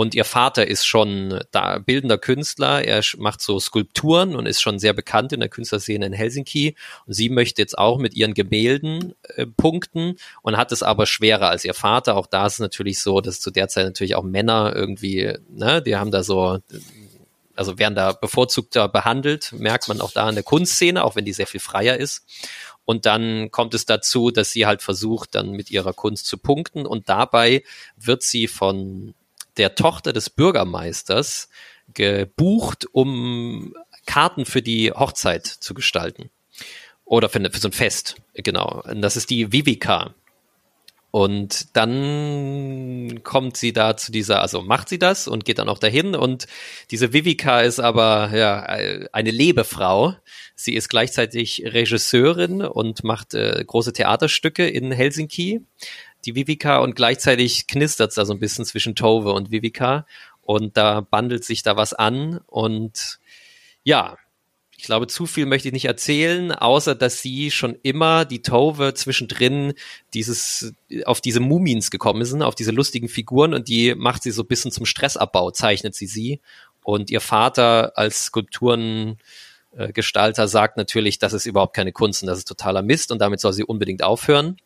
Und ihr Vater ist schon da bildender Künstler. Er macht so Skulpturen und ist schon sehr bekannt in der Künstlerszene in Helsinki. Und sie möchte jetzt auch mit ihren Gemälden äh, punkten und hat es aber schwerer als ihr Vater. Auch da ist es natürlich so, dass zu der Zeit natürlich auch Männer irgendwie, ne, die haben da so also werden da bevorzugter behandelt, merkt man auch da in der Kunstszene, auch wenn die sehr viel freier ist. Und dann kommt es dazu, dass sie halt versucht, dann mit ihrer Kunst zu punkten. Und dabei wird sie von der Tochter des Bürgermeisters gebucht, um Karten für die Hochzeit zu gestalten. Oder für, für so ein Fest, genau. Und das ist die Vivica. Und dann kommt sie da zu dieser, also macht sie das und geht dann auch dahin. Und diese Vivica ist aber ja eine Lebefrau. Sie ist gleichzeitig Regisseurin und macht äh, große Theaterstücke in Helsinki die Vivica und gleichzeitig knistert es da so ein bisschen zwischen Tove und Vivica. Und da bandelt sich da was an. Und ja, ich glaube, zu viel möchte ich nicht erzählen, außer dass sie schon immer die Tove zwischendrin dieses auf diese Mumins gekommen sind, auf diese lustigen Figuren. Und die macht sie so ein bisschen zum Stressabbau, zeichnet sie sie. Und ihr Vater als Skulpturengestalter sagt natürlich, das ist überhaupt keine Kunst und das ist totaler Mist. Und damit soll sie unbedingt aufhören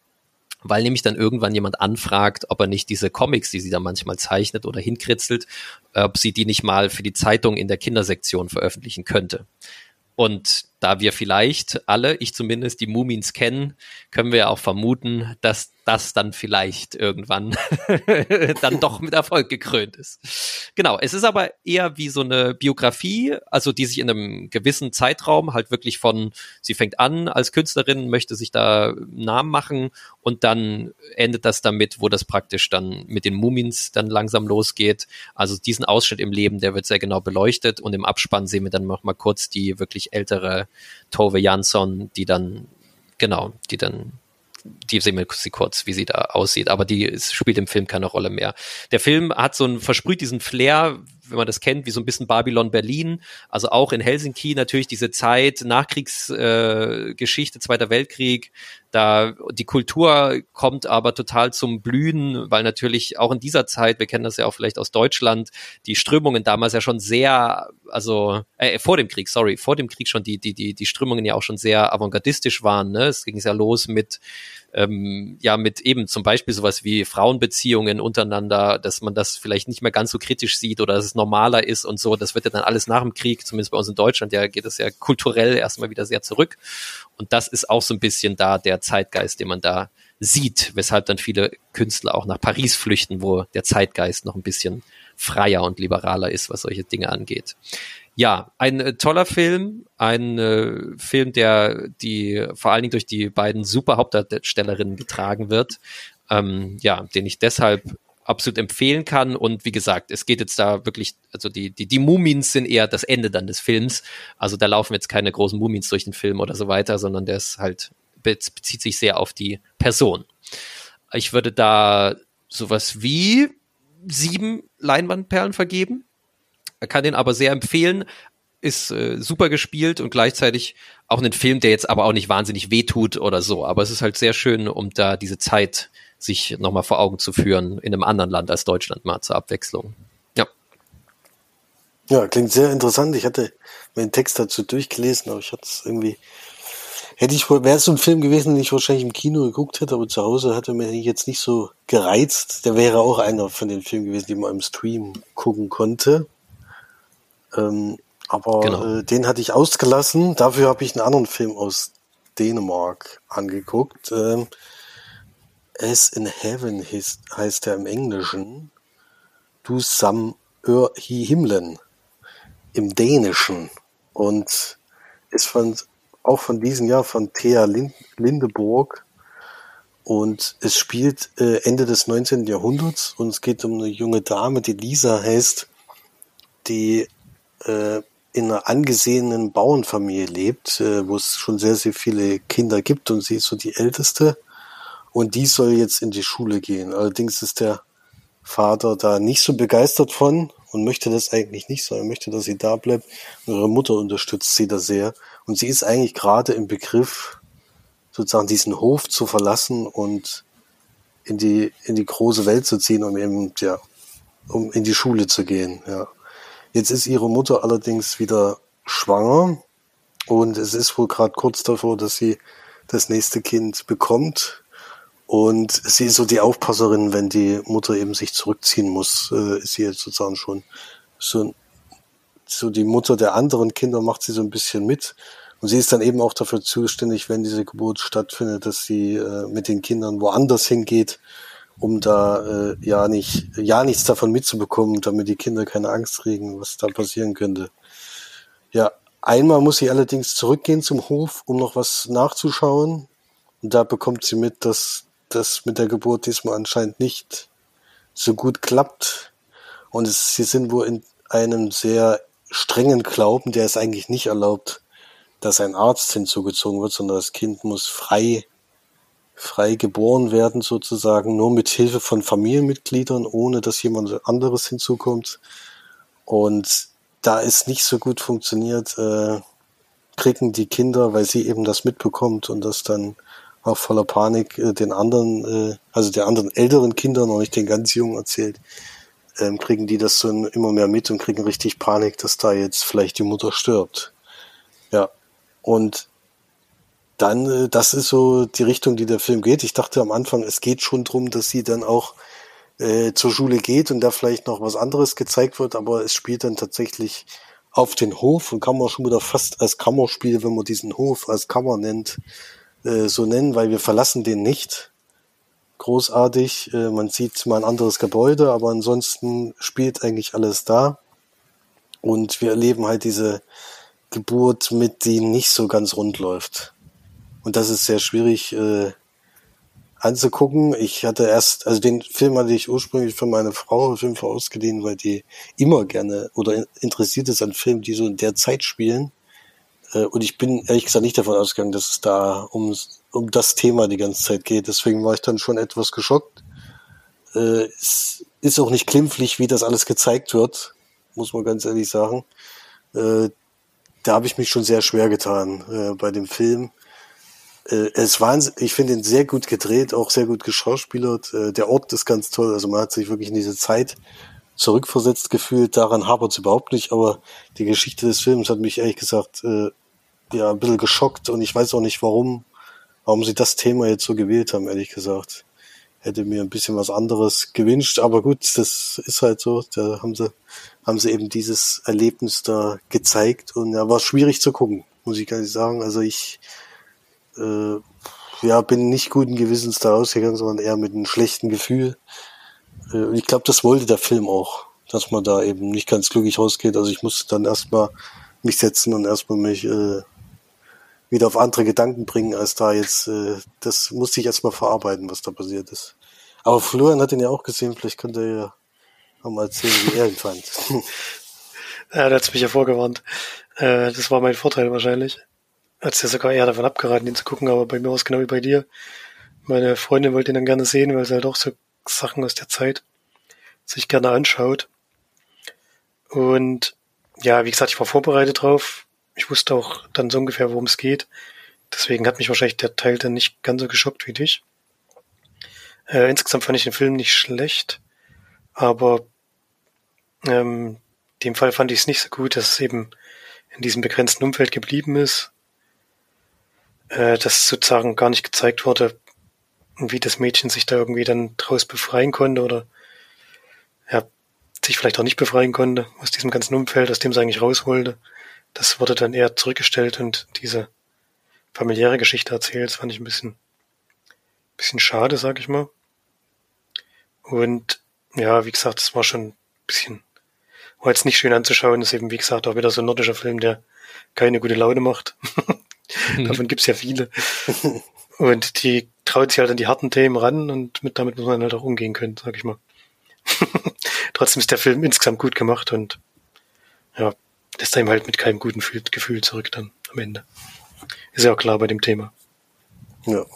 weil nämlich dann irgendwann jemand anfragt, ob er nicht diese Comics, die sie da manchmal zeichnet oder hinkritzelt, ob sie die nicht mal für die Zeitung in der Kindersektion veröffentlichen könnte. Und da wir vielleicht alle, ich zumindest, die Mumins kennen, können wir ja auch vermuten, dass das dann vielleicht irgendwann [laughs] dann doch mit Erfolg gekrönt ist. Genau, es ist aber eher wie so eine Biografie, also die sich in einem gewissen Zeitraum halt wirklich von, sie fängt an als Künstlerin, möchte sich da Namen machen und dann endet das damit, wo das praktisch dann mit den Mumins dann langsam losgeht. Also diesen Ausschnitt im Leben, der wird sehr genau beleuchtet und im Abspann sehen wir dann noch mal kurz die wirklich ältere Tove Jansson, die dann, genau, die dann die sehen wir sie kurz, wie sie da aussieht, aber die spielt im Film keine Rolle mehr. Der Film hat so ein, versprüht diesen Flair, wenn man das kennt, wie so ein bisschen Babylon Berlin. Also auch in Helsinki natürlich diese Zeit, Nachkriegsgeschichte, äh, Zweiter Weltkrieg. Da die Kultur kommt aber total zum Blühen, weil natürlich auch in dieser Zeit, wir kennen das ja auch vielleicht aus Deutschland, die Strömungen damals ja schon sehr, also äh, vor dem Krieg, sorry, vor dem Krieg schon die die die die Strömungen ja auch schon sehr avantgardistisch waren. Ne? Es ging ja los mit ähm, ja mit eben zum Beispiel sowas wie Frauenbeziehungen untereinander, dass man das vielleicht nicht mehr ganz so kritisch sieht oder dass es normaler ist und so. Das wird ja dann alles nach dem Krieg, zumindest bei uns in Deutschland, ja geht es ja kulturell erstmal wieder sehr zurück. Und das ist auch so ein bisschen da der Zeitgeist, den man da sieht, weshalb dann viele Künstler auch nach Paris flüchten, wo der Zeitgeist noch ein bisschen freier und liberaler ist, was solche Dinge angeht. Ja, ein äh, toller Film, ein äh, Film, der die vor allen Dingen durch die beiden super Hauptdarstellerinnen getragen wird. Ähm, ja, den ich deshalb absolut empfehlen kann. Und wie gesagt, es geht jetzt da wirklich, also die, die, die Mumins sind eher das Ende dann des Films. Also da laufen jetzt keine großen Mumins durch den Film oder so weiter, sondern der ist halt, bezieht sich sehr auf die Person. Ich würde da sowas wie sieben Leinwandperlen vergeben. Er kann den aber sehr empfehlen, ist äh, super gespielt und gleichzeitig auch ein Film, der jetzt aber auch nicht wahnsinnig wehtut oder so. Aber es ist halt sehr schön, um da diese Zeit sich nochmal vor Augen zu führen in einem anderen Land als Deutschland mal zur Abwechslung. Ja. Ja, klingt sehr interessant. Ich hatte mir den Text dazu durchgelesen, aber ich hatte es irgendwie hätte ich wäre es so ein Film gewesen, den ich wahrscheinlich im Kino geguckt hätte, aber zu Hause hatte mir jetzt nicht so gereizt. Der wäre auch einer von den Filmen gewesen, die man im Stream gucken konnte. Ähm, aber genau. äh, den hatte ich ausgelassen. Dafür habe ich einen anderen Film aus Dänemark angeguckt. Ähm, As in Heaven heißt, heißt er im Englischen. Du sam Ör hi Himlen im Dänischen und ist von auch von diesem Jahr von Thea Lindeburg und es spielt äh, Ende des 19. Jahrhunderts und es geht um eine junge Dame, die Lisa heißt, die äh, in einer angesehenen Bauernfamilie lebt, äh, wo es schon sehr, sehr viele Kinder gibt und sie ist so die älteste und die soll jetzt in die Schule gehen. Allerdings ist der Vater da nicht so begeistert von und möchte das eigentlich nicht, sondern möchte, dass sie da bleibt. Und ihre Mutter unterstützt sie da sehr. Und sie ist eigentlich gerade im Begriff, sozusagen diesen Hof zu verlassen und in die, in die große Welt zu ziehen, um eben, ja, um in die Schule zu gehen, ja. Jetzt ist ihre Mutter allerdings wieder schwanger und es ist wohl gerade kurz davor, dass sie das nächste Kind bekommt. Und sie ist so die Aufpasserin, wenn die Mutter eben sich zurückziehen muss, äh, ist sie jetzt sozusagen schon so, so die Mutter der anderen Kinder macht sie so ein bisschen mit. Und sie ist dann eben auch dafür zuständig, wenn diese Geburt stattfindet, dass sie äh, mit den Kindern woanders hingeht um da äh, ja nicht ja nichts davon mitzubekommen, damit die Kinder keine Angst kriegen, was da passieren könnte. Ja, einmal muss sie allerdings zurückgehen zum Hof, um noch was nachzuschauen. Und da bekommt sie mit, dass das mit der Geburt diesmal anscheinend nicht so gut klappt. Und es, sie sind wohl in einem sehr strengen Glauben, der es eigentlich nicht erlaubt, dass ein Arzt hinzugezogen wird, sondern das Kind muss frei frei geboren werden sozusagen, nur mit Hilfe von Familienmitgliedern, ohne dass jemand anderes hinzukommt. Und da es nicht so gut funktioniert, äh, kriegen die Kinder, weil sie eben das mitbekommt und das dann auch voller Panik äh, den anderen, äh, also der anderen älteren Kindern, noch nicht den ganz Jungen erzählt, ähm, kriegen die das so immer mehr mit und kriegen richtig Panik, dass da jetzt vielleicht die Mutter stirbt. Ja. Und dann, äh, das ist so die Richtung, die der Film geht. Ich dachte am Anfang, es geht schon drum, dass sie dann auch äh, zur Schule geht und da vielleicht noch was anderes gezeigt wird, aber es spielt dann tatsächlich auf den Hof und kann man schon wieder fast als Kammerspiel, wenn man diesen Hof als Kammer nennt, äh, so nennen, weil wir verlassen den nicht. Großartig, äh, man sieht mal ein anderes Gebäude, aber ansonsten spielt eigentlich alles da. Und wir erleben halt diese Geburt mit, die nicht so ganz rund läuft. Und das ist sehr schwierig äh, anzugucken. Ich hatte erst, also den Film hatte ich ursprünglich für meine Frau auf jeden Fall ausgeliehen, weil die immer gerne oder interessiert ist an Filmen, die so in der Zeit spielen. Äh, und ich bin ehrlich gesagt nicht davon ausgegangen, dass es da um, um das Thema die ganze Zeit geht. Deswegen war ich dann schon etwas geschockt. Äh, es ist auch nicht klimpflich, wie das alles gezeigt wird. muss man ganz ehrlich sagen. Äh, da habe ich mich schon sehr schwer getan äh, bei dem Film. Äh, es war, ich finde ihn sehr gut gedreht, auch sehr gut geschauspielert. Äh, der Ort ist ganz toll, also man hat sich wirklich in diese Zeit zurückversetzt gefühlt. Daran hapert es überhaupt nicht, aber die Geschichte des Films hat mich ehrlich gesagt äh, ja ein bisschen geschockt und ich weiß auch nicht warum, warum sie das Thema jetzt so gewählt haben, ehrlich gesagt. Hätte mir ein bisschen was anderes gewünscht, aber gut, das ist halt so. Da haben sie, haben sie eben dieses Erlebnis da gezeigt und ja, war schwierig zu gucken, muss ich gar nicht sagen. Also ich äh, ja, bin nicht guten Gewissens da rausgegangen, sondern eher mit einem schlechten Gefühl. Äh, ich glaube, das wollte der Film auch, dass man da eben nicht ganz glücklich rausgeht. Also ich musste dann erstmal mich setzen und erstmal mich äh, wieder auf andere Gedanken bringen, als da jetzt, äh, das musste ich erstmal verarbeiten, was da passiert ist. Aber Florian hat ihn ja auch gesehen, vielleicht könnte er ja mal erzählen, wie er ihn fand. [laughs] ja, der hat mich ja vorgewarnt. Äh, das war mein Vorteil wahrscheinlich. Hat ja sogar eher davon abgeraten, ihn zu gucken, aber bei mir war es genau wie bei dir. Meine Freundin wollte ihn dann gerne sehen, weil sie halt auch so Sachen aus der Zeit sich gerne anschaut. Und ja, wie gesagt, ich war vorbereitet drauf. Ich wusste auch dann so ungefähr, worum es geht. Deswegen hat mich wahrscheinlich der Teil dann nicht ganz so geschockt wie dich. Äh, insgesamt fand ich den Film nicht schlecht, aber ähm, dem Fall fand ich es nicht so gut, dass es eben in diesem begrenzten Umfeld geblieben ist, äh, dass sozusagen gar nicht gezeigt wurde, wie das Mädchen sich da irgendwie dann draus befreien konnte oder ja, sich vielleicht auch nicht befreien konnte aus diesem ganzen Umfeld, aus dem sie eigentlich raus wollte. Das wurde dann eher zurückgestellt und diese familiäre Geschichte erzählt. Das fand ich ein bisschen, bisschen schade, sag ich mal. Und ja, wie gesagt, es war schon ein bisschen, war jetzt nicht schön anzuschauen. Das ist eben, wie gesagt, auch wieder so ein nordischer Film, der keine gute Laune macht. [laughs] Davon gibt's ja viele. [laughs] Und die traut sich halt an die harten Themen ran und mit, damit muss man halt auch umgehen können, sag ich mal. [laughs] Trotzdem ist der Film insgesamt gut gemacht und ja, lässt einem halt mit keinem guten Gefühl zurück dann am Ende. Ist ja auch klar bei dem Thema. Ja.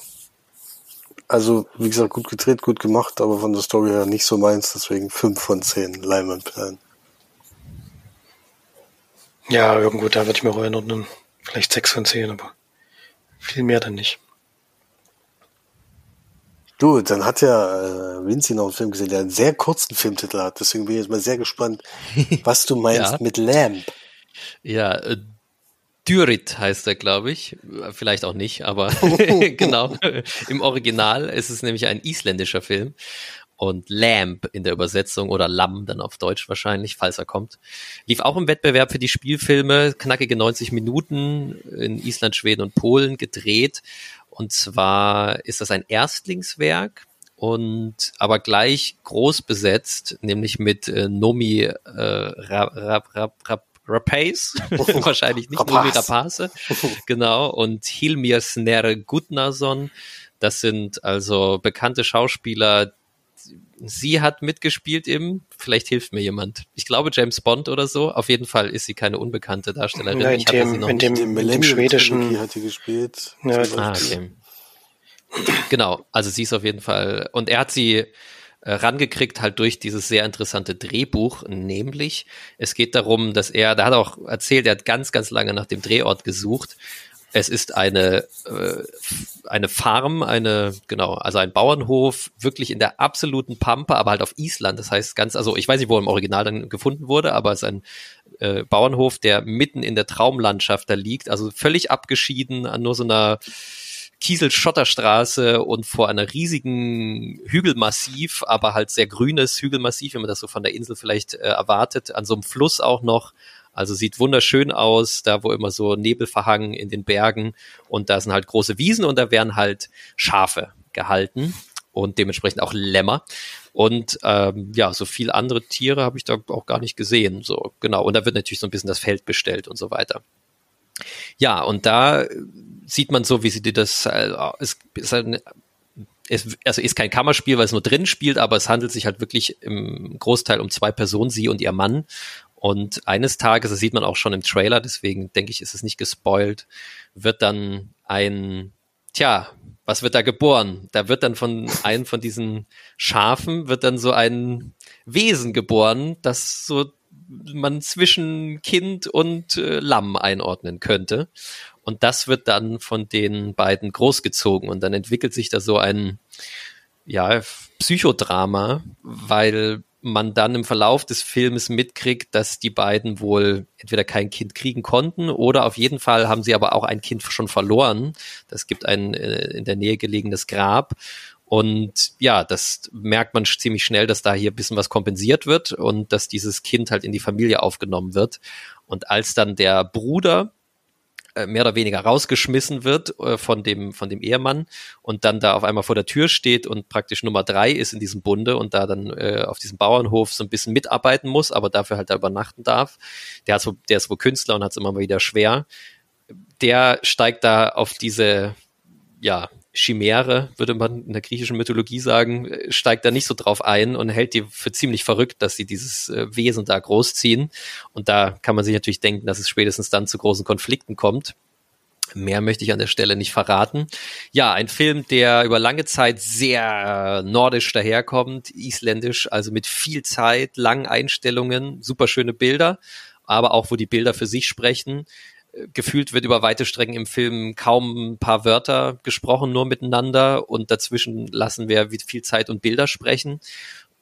Also, wie gesagt, gut gedreht, gut gemacht, aber von der Story her nicht so meins, deswegen 5 von 10 Leinwandperlen. Ja, irgendwo, da würde ich mir auch erinnern, vielleicht 6 von 10, aber viel mehr dann nicht. Du, dann hat ja äh, Vinci noch einen Film gesehen, der einen sehr kurzen Filmtitel hat. Deswegen bin ich jetzt mal sehr gespannt, [laughs] was du meinst ja. mit Lamb. Ja, äh, Dyrit heißt er, glaube ich. Vielleicht auch nicht, aber [laughs] [laughs] genau. Im Original ist es nämlich ein isländischer Film. Und Lamb in der Übersetzung oder Lamm dann auf Deutsch wahrscheinlich, falls er kommt. Lief auch im Wettbewerb für die Spielfilme, knackige 90 Minuten in Island, Schweden und Polen gedreht. Und zwar ist das ein Erstlingswerk und aber gleich groß besetzt, nämlich mit äh, Nomi äh, Rap, Rap, Rap, Rap, Rapace, [laughs] wahrscheinlich nicht Nomi Rapace, genau, und Hilmir Snerre Gudnason. Das sind also bekannte Schauspieler. Sie hat mitgespielt im, vielleicht hilft mir jemand. Ich glaube James Bond oder so. Auf jeden Fall ist sie keine unbekannte Darstellerin. Ja, in, dem, in, dem, in dem schwedischen hat sie gespielt. Ja, ah, okay. Genau, also sie ist auf jeden Fall, und er hat sie äh, rangekriegt halt durch dieses sehr interessante Drehbuch, nämlich es geht darum, dass er, da hat er auch erzählt, er hat ganz, ganz lange nach dem Drehort gesucht. Es ist eine, äh, eine Farm, eine, genau, also ein Bauernhof, wirklich in der absoluten Pampa, aber halt auf Island. Das heißt ganz, also ich weiß nicht, wo im Original dann gefunden wurde, aber es ist ein äh, Bauernhof, der mitten in der Traumlandschaft da liegt, also völlig abgeschieden an nur so einer Kieselschotterstraße und vor einer riesigen Hügelmassiv, aber halt sehr grünes Hügelmassiv, wenn man das so von der Insel vielleicht äh, erwartet, an so einem Fluss auch noch. Also sieht wunderschön aus, da wo immer so Nebel verhangen in den Bergen und da sind halt große Wiesen und da werden halt Schafe gehalten und dementsprechend auch Lämmer. Und ähm, ja, so viel andere Tiere habe ich da auch gar nicht gesehen. So, genau. Und da wird natürlich so ein bisschen das Feld bestellt und so weiter. Ja, und da sieht man so, wie sie dir das, äh, es ist ein, es, also ist kein Kammerspiel, weil es nur drin spielt, aber es handelt sich halt wirklich im Großteil um zwei Personen, sie und ihr Mann. Und eines Tages, das sieht man auch schon im Trailer, deswegen denke ich, ist es nicht gespoilt, wird dann ein, tja, was wird da geboren? Da wird dann von einem von diesen Schafen wird dann so ein Wesen geboren, das so man zwischen Kind und äh, Lamm einordnen könnte. Und das wird dann von den beiden großgezogen und dann entwickelt sich da so ein, ja, Psychodrama, weil man dann im Verlauf des Filmes mitkriegt, dass die beiden wohl entweder kein Kind kriegen konnten oder auf jeden Fall haben sie aber auch ein Kind schon verloren. Das gibt ein äh, in der Nähe gelegenes Grab. Und ja, das merkt man ziemlich schnell, dass da hier ein bisschen was kompensiert wird und dass dieses Kind halt in die Familie aufgenommen wird. Und als dann der Bruder mehr oder weniger rausgeschmissen wird äh, von dem, von dem Ehemann und dann da auf einmal vor der Tür steht und praktisch Nummer drei ist in diesem Bunde und da dann äh, auf diesem Bauernhof so ein bisschen mitarbeiten muss, aber dafür halt da übernachten darf. Der, hat so, der ist wohl Künstler und hat es immer mal wieder schwer. Der steigt da auf diese, ja, Chimäre, würde man in der griechischen Mythologie sagen, äh, steigt da nicht so drauf ein und hält die für ziemlich verrückt, dass sie dieses äh, Wesen da großziehen. Und da kann man sich natürlich denken, dass es spätestens dann zu großen Konflikten kommt. Mehr möchte ich an der Stelle nicht verraten. Ja, ein Film, der über lange Zeit sehr nordisch daherkommt, isländisch, also mit viel Zeit, langen Einstellungen, super schöne Bilder, aber auch wo die Bilder für sich sprechen gefühlt wird über weite Strecken im Film kaum ein paar Wörter gesprochen, nur miteinander und dazwischen lassen wir viel Zeit und Bilder sprechen.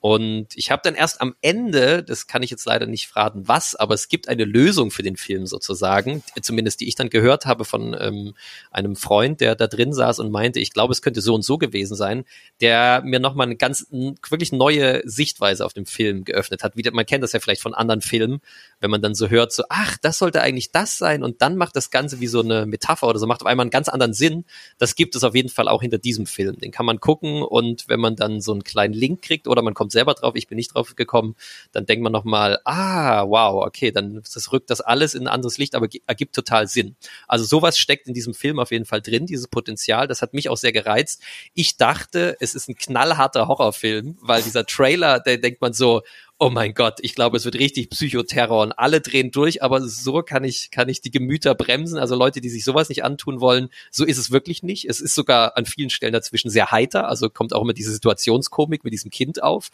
Und ich habe dann erst am Ende, das kann ich jetzt leider nicht fragen, was, aber es gibt eine Lösung für den Film sozusagen, zumindest die ich dann gehört habe von ähm, einem Freund, der da drin saß und meinte, ich glaube, es könnte so und so gewesen sein, der mir nochmal eine ganz, wirklich neue Sichtweise auf den Film geöffnet hat. Wie, man kennt das ja vielleicht von anderen Filmen, wenn man dann so hört, so, ach, das sollte eigentlich das sein und dann macht das Ganze wie so eine Metapher oder so, macht auf einmal einen ganz anderen Sinn. Das gibt es auf jeden Fall auch hinter diesem Film. Den kann man gucken und wenn man dann so einen kleinen Link kriegt oder man kommt selber drauf, ich bin nicht drauf gekommen, dann denkt man nochmal, ah, wow, okay, dann das rückt das alles in ein anderes Licht, aber ergibt total Sinn. Also sowas steckt in diesem Film auf jeden Fall drin, dieses Potenzial, das hat mich auch sehr gereizt. Ich dachte, es ist ein knallharter Horrorfilm, weil dieser Trailer, da denkt man so, oh mein Gott, ich glaube, es wird richtig Psychoterror und alle drehen durch, aber so kann ich, kann ich die Gemüter bremsen. Also Leute, die sich sowas nicht antun wollen, so ist es wirklich nicht. Es ist sogar an vielen Stellen dazwischen sehr heiter, also kommt auch immer diese Situationskomik mit diesem Kind auf.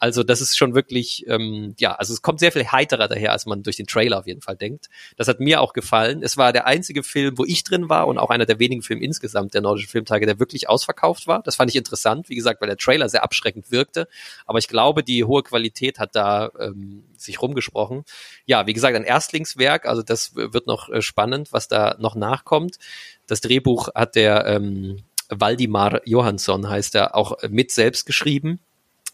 Also das ist schon wirklich, ähm, ja, also es kommt sehr viel heiterer daher, als man durch den Trailer auf jeden Fall denkt. Das hat mir auch gefallen. Es war der einzige Film, wo ich drin war und auch einer der wenigen Filme insgesamt der nordischen Filmtage, der wirklich ausverkauft war. Das fand ich interessant, wie gesagt, weil der Trailer sehr abschreckend wirkte. Aber ich glaube, die hohe Qualität hat da ähm, sich rumgesprochen. Ja, wie gesagt, ein Erstlingswerk, also das wird noch äh, spannend, was da noch nachkommt. Das Drehbuch hat der ähm, Waldimar Johansson, heißt er, auch mit selbst geschrieben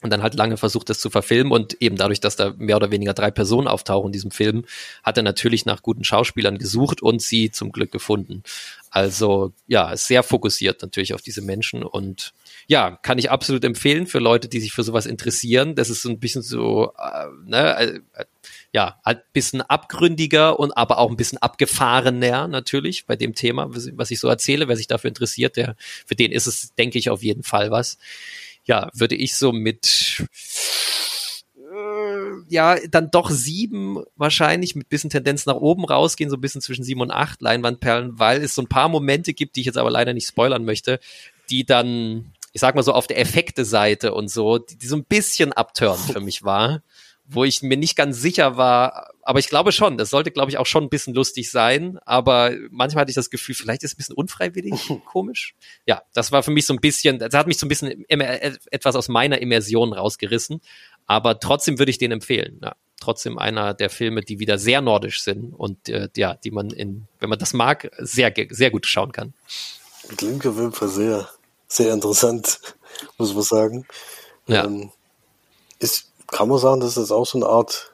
und dann halt lange versucht, das zu verfilmen und eben dadurch, dass da mehr oder weniger drei Personen auftauchen in diesem Film, hat er natürlich nach guten Schauspielern gesucht und sie zum Glück gefunden. Also ja, sehr fokussiert natürlich auf diese Menschen und ja, kann ich absolut empfehlen für Leute, die sich für sowas interessieren. Das ist so ein bisschen so, äh, ne, äh, ja, halt bisschen abgründiger und aber auch ein bisschen abgefahrener natürlich bei dem Thema, was ich so erzähle. Wer sich dafür interessiert, der, für den ist es, denke ich, auf jeden Fall was. Ja, würde ich so mit äh, ja, dann doch sieben wahrscheinlich mit bisschen Tendenz nach oben rausgehen, so ein bisschen zwischen sieben und acht Leinwandperlen, weil es so ein paar Momente gibt, die ich jetzt aber leider nicht spoilern möchte, die dann ich sag mal so auf der Effekte-Seite und so, die, die so ein bisschen abturn für mich war, wo ich mir nicht ganz sicher war, aber ich glaube schon, das sollte, glaube ich, auch schon ein bisschen lustig sein, aber manchmal hatte ich das Gefühl, vielleicht ist es ein bisschen unfreiwillig [laughs] komisch. Ja, das war für mich so ein bisschen, das hat mich so ein bisschen etwas aus meiner Immersion rausgerissen, aber trotzdem würde ich den empfehlen. Ja, trotzdem einer der Filme, die wieder sehr nordisch sind und äh, ja, die man in, wenn man das mag, sehr, sehr gut schauen kann. Klingt auf jeden Fall sehr sehr interessant, muss man sagen. Ja. Ähm, ist, kann man sagen, dass das auch so eine Art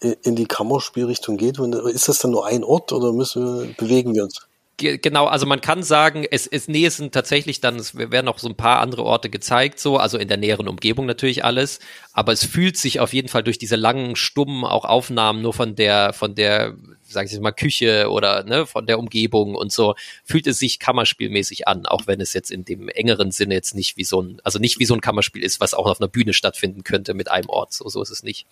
in die Kammerspielrichtung geht? Ist das dann nur ein Ort oder müssen wir, bewegen wir uns? Genau, also man kann sagen, es, es nee, es sind tatsächlich dann, es werden noch so ein paar andere Orte gezeigt, so, also in der näheren Umgebung natürlich alles, aber es fühlt sich auf jeden Fall durch diese langen, stummen auch Aufnahmen nur von der, von der sage ich mal, Küche oder ne, von der Umgebung und so, fühlt es sich kammerspielmäßig an, auch wenn es jetzt in dem engeren Sinne jetzt nicht wie so ein, also nicht wie so ein Kammerspiel ist, was auch auf einer Bühne stattfinden könnte mit einem Ort. So, so ist es nicht.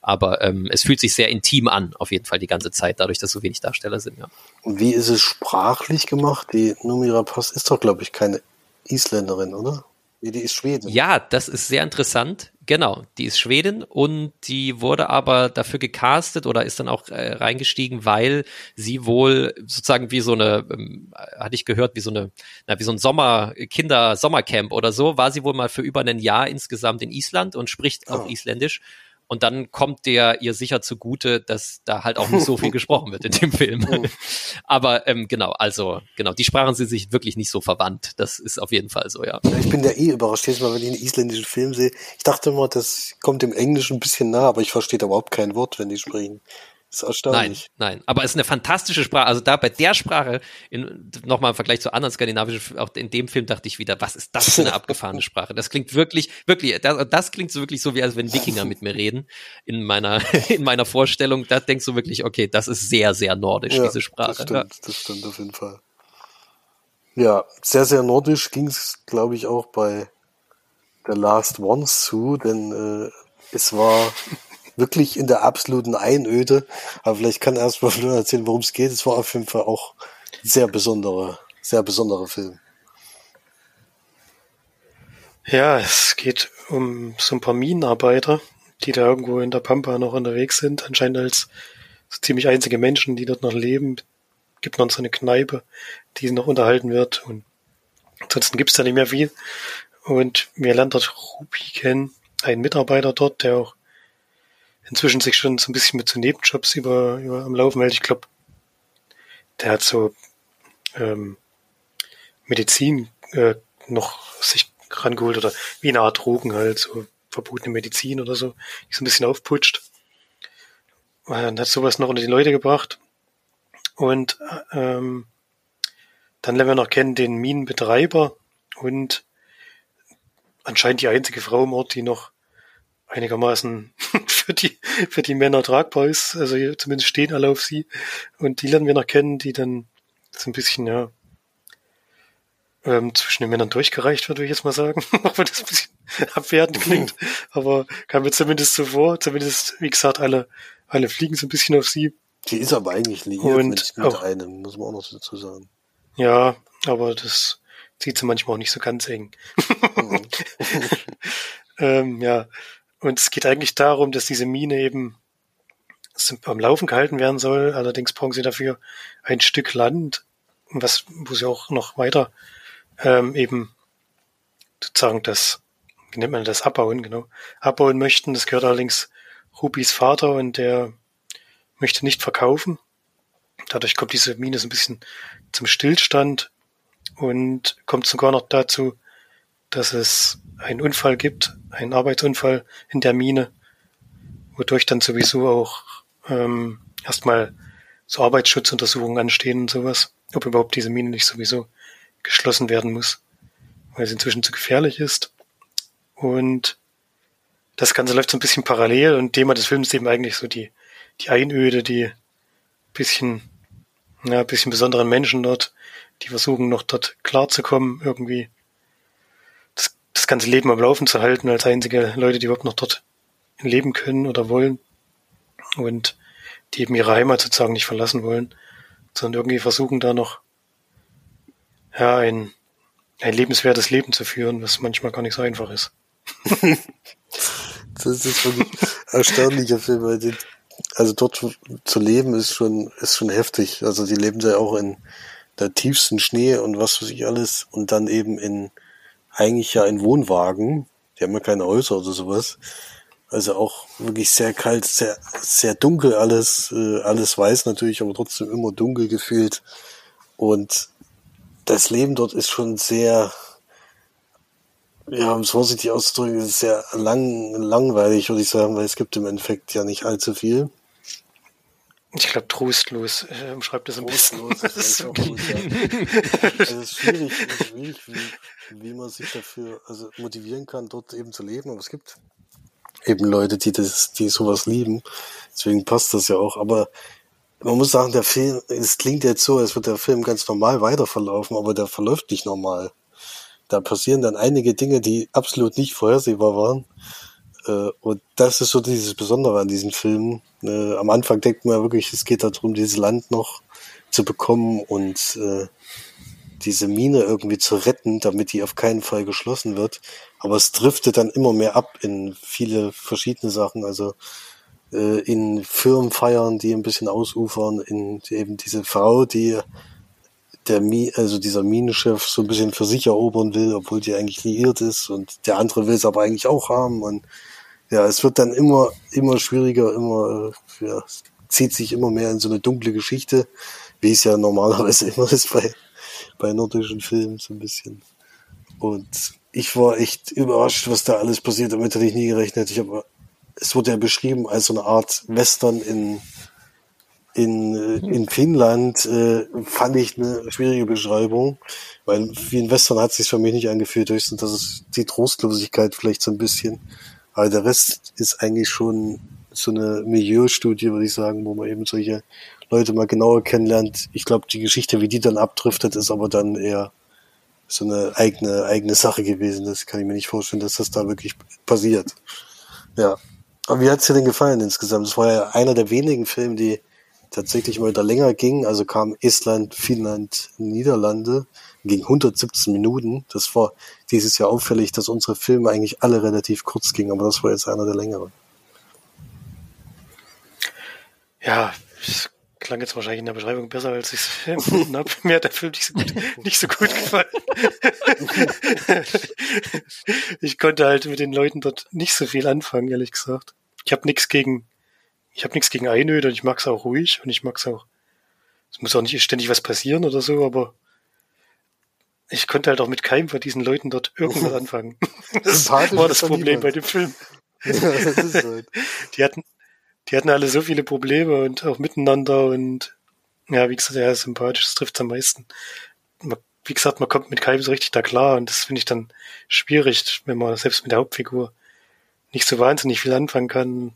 Aber ähm, es fühlt sich sehr intim an, auf jeden Fall die ganze Zeit, dadurch, dass so wenig Darsteller sind, ja. Wie ist es sprachlich gemacht? Die Numira Pass ist doch, glaube ich, keine Isländerin, oder? Die ist Schwedin. Ja, das ist sehr interessant. Genau, die ist Schwedin und die wurde aber dafür gecastet oder ist dann auch äh, reingestiegen, weil sie wohl sozusagen wie so eine, ähm, hatte ich gehört, wie so eine, na, wie so ein Sommer, Kinder-Sommercamp oder so, war sie wohl mal für über ein Jahr insgesamt in Island und spricht auch oh. Isländisch. Und dann kommt der ihr sicher zugute, dass da halt auch nicht so viel [laughs] gesprochen wird in dem Film. Oh. Aber ähm, genau, also genau, die Sprachen sind sich wirklich nicht so verwandt. Das ist auf jeden Fall so, ja. Ich bin ja eh überrascht, jedes Mal, wenn ich einen isländischen Film sehe. Ich dachte immer, das kommt dem Englischen ein bisschen nah, aber ich verstehe da überhaupt kein Wort, wenn die sprechen. Das ist erstaunlich. Nein, nein. Aber es ist eine fantastische Sprache. Also da bei der Sprache, nochmal im Vergleich zu anderen skandinavischen, auch in dem Film dachte ich wieder, was ist das für eine [laughs] abgefahrene Sprache? Das klingt wirklich, wirklich, das, das klingt so wirklich so, wie als wenn Wikinger mit mir reden. In meiner, [laughs] in meiner Vorstellung, da denkst du wirklich, okay, das ist sehr, sehr nordisch, ja, diese Sprache. Das stimmt, das stimmt auf jeden Fall. Ja, sehr, sehr nordisch ging es, glaube ich, auch bei The Last Ones zu, denn äh, es war wirklich in der absoluten Einöde. Aber vielleicht kann erst mal Florian erzählen, worum es geht. Es war auf jeden Fall auch ein sehr besonderer, sehr besonderer Film. Ja, es geht um so ein paar Minenarbeiter, die da irgendwo in der Pampa noch unterwegs sind, anscheinend als so ziemlich einzige Menschen, die dort noch leben. Gibt noch so eine Kneipe, die noch unterhalten wird und ansonsten gibt's da nicht mehr viel. Und wir lernen dort Rupi kennen, einen Mitarbeiter dort, der auch inzwischen sich schon so ein bisschen mit so Nebenjobs über, über am Laufen hält. Ich glaube, der hat so ähm, Medizin äh, noch sich rangeholt oder wie eine Art Drogen halt, so verbotene Medizin oder so, die so ein bisschen aufputscht. Und hat sowas noch unter die Leute gebracht. Und ähm, dann lernen wir noch kennen den Minenbetreiber und anscheinend die einzige Frau im Ort, die noch einigermaßen für die, für die Männer tragbar ist. Also zumindest stehen alle auf sie. Und die lernen wir noch kennen, die dann so ein bisschen, ja, ähm, zwischen den Männern durchgereicht wird, würde ich jetzt mal sagen. [laughs] Auch wenn das ein bisschen abwertend klingt. Aber kam mir zumindest so vor. Zumindest, wie gesagt, alle, alle fliegen so ein bisschen auf sie. Die ist aber eigentlich liiert und mit, mit auch, einem, muss man auch noch dazu sagen. Ja, aber das zieht sie manchmal auch nicht so ganz eng. Mhm. [laughs] [laughs] ähm, ja, und es geht eigentlich darum, dass diese Mine eben am Laufen gehalten werden soll. Allerdings brauchen sie dafür ein Stück Land, was, wo sie auch noch weiter ähm, eben sozusagen das, wie nennt man das, abbauen, genau, abbauen möchten. Das gehört allerdings Rubis Vater und der möchte nicht verkaufen. Dadurch kommt diese Mine so ein bisschen zum Stillstand und kommt sogar noch dazu, dass es einen Unfall gibt, einen Arbeitsunfall in der Mine, wodurch dann sowieso auch ähm, erstmal so Arbeitsschutzuntersuchungen anstehen und sowas, ob überhaupt diese Mine nicht sowieso geschlossen werden muss, weil sie inzwischen zu gefährlich ist. Und das Ganze läuft so ein bisschen parallel und Thema des Films ist eben eigentlich so die, die Einöde, die bisschen, ja, bisschen besonderen Menschen dort, die versuchen noch dort klarzukommen irgendwie das ganze Leben am Laufen zu halten, als einzige Leute, die überhaupt noch dort leben können oder wollen und die eben ihre Heimat sozusagen nicht verlassen wollen, sondern irgendwie versuchen da noch ja ein, ein lebenswertes Leben zu führen, was manchmal gar nicht so einfach ist. [laughs] das ist wirklich erstaunlicher Film, weil die, also dort zu leben ist schon ist schon heftig. Also die leben ja auch in der tiefsten Schnee und was weiß ich alles und dann eben in eigentlich ja ein Wohnwagen. Die haben ja keine Häuser oder sowas. Also auch wirklich sehr kalt, sehr, sehr dunkel alles, äh, alles weiß natürlich, aber trotzdem immer dunkel gefühlt. Und das Leben dort ist schon sehr, ja, um es vorsichtig auszudrücken, sehr lang, langweilig, würde ich sagen, weil es gibt im Endeffekt ja nicht allzu viel. Ich glaube, trostlos äh, schreibt das ein bisschen. [laughs] Das ist, so gut, [laughs] also es ist schwierig, es ist schwierig wie, wie man sich dafür also motivieren kann, dort eben zu leben. Aber es gibt eben Leute, die das, die sowas lieben. Deswegen passt das ja auch. Aber man muss sagen, der Film, es klingt jetzt so, als würde der Film ganz normal weiter verlaufen, aber der verläuft nicht normal. Da passieren dann einige Dinge, die absolut nicht vorhersehbar waren. Äh, und das ist so dieses Besondere an diesen Filmen. Äh, am Anfang denkt man wirklich, es geht darum, dieses Land noch zu bekommen und äh, diese Mine irgendwie zu retten, damit die auf keinen Fall geschlossen wird. Aber es driftet dann immer mehr ab in viele verschiedene Sachen. Also äh, in Firmenfeiern, die ein bisschen ausufern, in eben diese Frau, die der Mi also dieser Minenchef so ein bisschen für sich erobern will, obwohl die eigentlich liiert ist und der andere will es aber eigentlich auch haben und ja, es wird dann immer, immer schwieriger, immer, äh, ja, zieht sich immer mehr in so eine dunkle Geschichte, wie es ja normalerweise [laughs] immer ist bei, bei nordischen Filmen so ein bisschen. Und ich war echt überrascht, was da alles passiert. Damit hätte ich nie gerechnet. Ich habe, es wurde ja beschrieben als so eine Art Western in in, äh, in Finnland äh, fand ich eine schwierige Beschreibung, weil wie ein Western hat sich für mich nicht angefühlt, höchstens das ist die Trostlosigkeit vielleicht so ein bisschen. Aber der Rest ist eigentlich schon so eine Milieustudie, würde ich sagen, wo man eben solche Leute mal genauer kennenlernt. Ich glaube, die Geschichte, wie die dann abdriftet, ist aber dann eher so eine eigene, eigene Sache gewesen. Das kann ich mir nicht vorstellen, dass das da wirklich passiert. Ja. Aber wie hat's dir denn gefallen insgesamt? Das war ja einer der wenigen Filme, die tatsächlich mal wieder länger ging. Also kam Estland, Finnland, Niederlande, ging 117 Minuten. Das war dieses Jahr auffällig, dass unsere Filme eigentlich alle relativ kurz gingen, aber das war jetzt einer der längeren. Ja, das klang jetzt wahrscheinlich in der Beschreibung besser, als ich es [laughs] empfunden habe. Mir hat der Film nicht so gut, nicht so gut gefallen. [laughs] ich konnte halt mit den Leuten dort nicht so viel anfangen, ehrlich gesagt. Ich habe nichts gegen ich habe nichts gegen Einöde und ich mag es auch ruhig und ich mag es auch. Es muss auch nicht ständig was passieren oder so, aber ich konnte halt auch mit keinem von diesen Leuten dort irgendwas [laughs] anfangen. Das war das Problem bei dem Film. [laughs] Ja, halt. Die hatten, die hatten alle so viele Probleme und auch miteinander und ja, wie gesagt, ist sympathisch, das trifft am meisten. Wie gesagt, man kommt mit keinem so richtig da klar und das finde ich dann schwierig, wenn man selbst mit der Hauptfigur nicht so wahnsinnig viel anfangen kann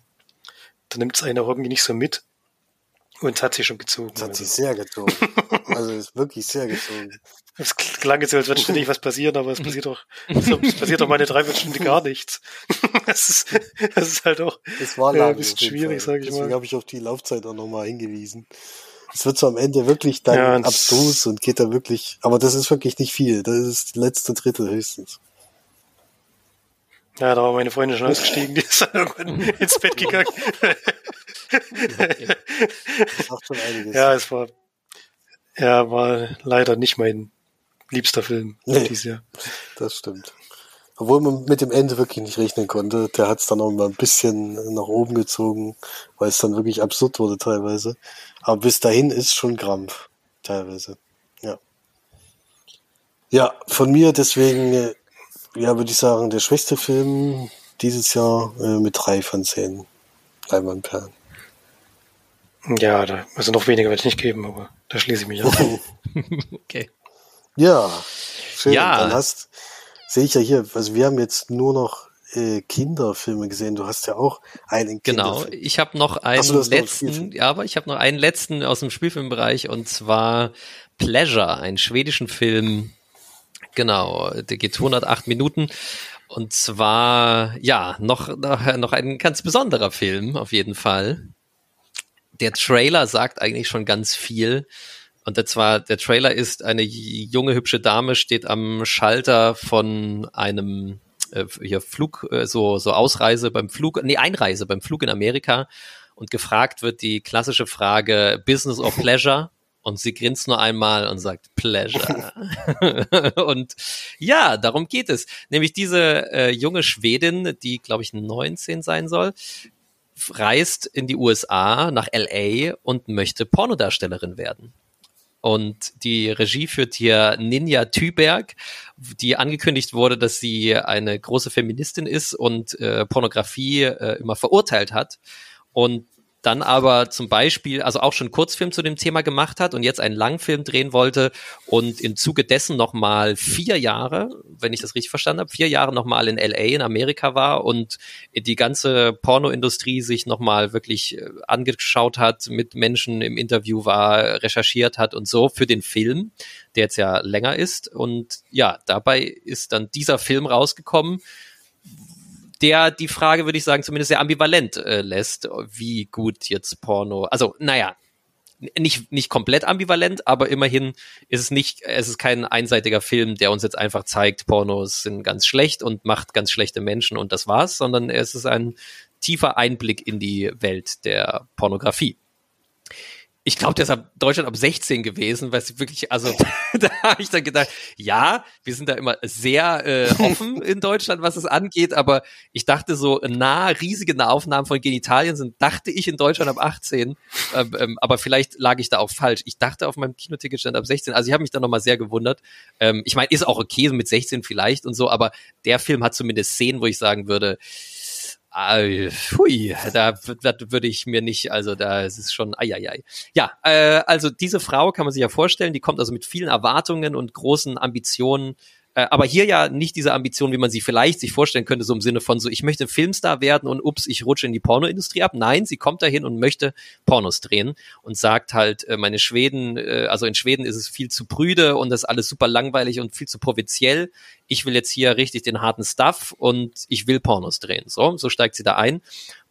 da nimmt es einer irgendwie nicht so mit. Und es hat sich schon gezogen. Es hat also. sich sehr gezogen. also es ist wirklich sehr gezogen. [laughs] Es klang jetzt so, als würde ständig was passieren, aber es passiert doch, es [laughs] passiert doch meine Dreiviertelstunde gar nichts. [laughs] das, ist, das ist halt auch das war ja, ein bisschen schwierig, sage ich Deswegen mal. Deswegen habe ich auf die Laufzeit auch nochmal hingewiesen. Es wird so am Ende wirklich dann ja, abstrus und geht da wirklich, aber das ist wirklich nicht viel. Das ist die letzte Drittel höchstens. Ja, da war meine Freundin schon ausgestiegen, die ist dann irgendwann ins Bett gegangen. Das macht schon einiges. Ja, es war, ja, war leider nicht mein liebster Film nee, dieses Jahr. Das stimmt. Obwohl man mit dem Ende wirklich nicht rechnen konnte. Der hat es dann auch mal ein bisschen nach oben gezogen, weil es dann wirklich absurd wurde teilweise. Aber bis dahin ist schon Krampf, teilweise. Ja. Ja, von mir deswegen äh, ja, würde ich sagen, der schwächste Film dieses Jahr äh, mit drei von zehn Leinwandperlen. Ja, da, also noch weniger werde ich nicht geben, aber da schließe ich mich an. [laughs] okay. Ja, schön. Ja. Dann hast, sehe ich ja hier, also wir haben jetzt nur noch äh, Kinderfilme gesehen. Du hast ja auch einen Genau, ich habe noch einen so, letzten, ja, aber ich habe noch einen letzten aus dem Spielfilmbereich und zwar Pleasure, einen schwedischen Film, Genau, der geht 108 Minuten. Und zwar, ja, noch, noch ein ganz besonderer Film, auf jeden Fall. Der Trailer sagt eigentlich schon ganz viel. Und zwar, der Trailer ist, eine junge, hübsche Dame steht am Schalter von einem äh, hier Flug, äh, so, so Ausreise beim Flug, nee, Einreise beim Flug in Amerika und gefragt wird die klassische Frage Business or Pleasure und sie grinst nur einmal und sagt Pleasure. [laughs] und ja, darum geht es. Nämlich diese äh, junge Schwedin, die glaube ich 19 sein soll, reist in die USA nach LA und möchte Pornodarstellerin werden. Und die Regie führt hier Ninja Thüberg, die angekündigt wurde, dass sie eine große Feministin ist und äh, Pornografie äh, immer verurteilt hat. Und dann aber zum Beispiel, also auch schon Kurzfilm zu dem Thema gemacht hat und jetzt einen Langfilm drehen wollte und im Zuge dessen nochmal vier Jahre, wenn ich das richtig verstanden habe, vier Jahre nochmal in LA in Amerika war und die ganze Pornoindustrie sich nochmal wirklich äh, angeschaut hat, mit Menschen im Interview war, recherchiert hat und so für den Film, der jetzt ja länger ist. Und ja, dabei ist dann dieser Film rausgekommen der die Frage, würde ich sagen, zumindest sehr ambivalent äh, lässt, wie gut jetzt Porno, also naja, nicht, nicht komplett ambivalent, aber immerhin ist es nicht, es ist kein einseitiger Film, der uns jetzt einfach zeigt, Pornos sind ganz schlecht und macht ganz schlechte Menschen und das war's, sondern es ist ein tiefer Einblick in die Welt der Pornografie ich glaube, der ist ab Deutschland ab 16 gewesen, weil es wirklich, also [laughs] [laughs] da habe ich dann gedacht, ja, wir sind da immer sehr äh, [laughs] offen in Deutschland, was es angeht, aber ich dachte so, nah riesige Nahaufnahmen von Genitalien sind, dachte ich in Deutschland ab 18, ähm, ähm, aber vielleicht lag ich da auch falsch. Ich dachte auf meinem Kinoticket stand ab 16, also ich habe mich da nochmal sehr gewundert. Ähm, ich meine, ist auch okay mit 16 vielleicht und so, aber der Film hat zumindest Szenen, wo ich sagen würde, Hui, da, da würde ich mir nicht, also da ist es schon, ai, ai, ai. Ja, äh, also diese Frau kann man sich ja vorstellen, die kommt also mit vielen Erwartungen und großen Ambitionen äh, aber hier ja nicht diese Ambition, wie man sie vielleicht sich vorstellen könnte, so im Sinne von so, ich möchte Filmstar werden und ups, ich rutsche in die Pornoindustrie ab. Nein, sie kommt dahin und möchte Pornos drehen und sagt halt, äh, meine Schweden, äh, also in Schweden ist es viel zu prüde und das alles super langweilig und viel zu provinziell. Ich will jetzt hier richtig den harten Stuff und ich will Pornos drehen. So, so steigt sie da ein.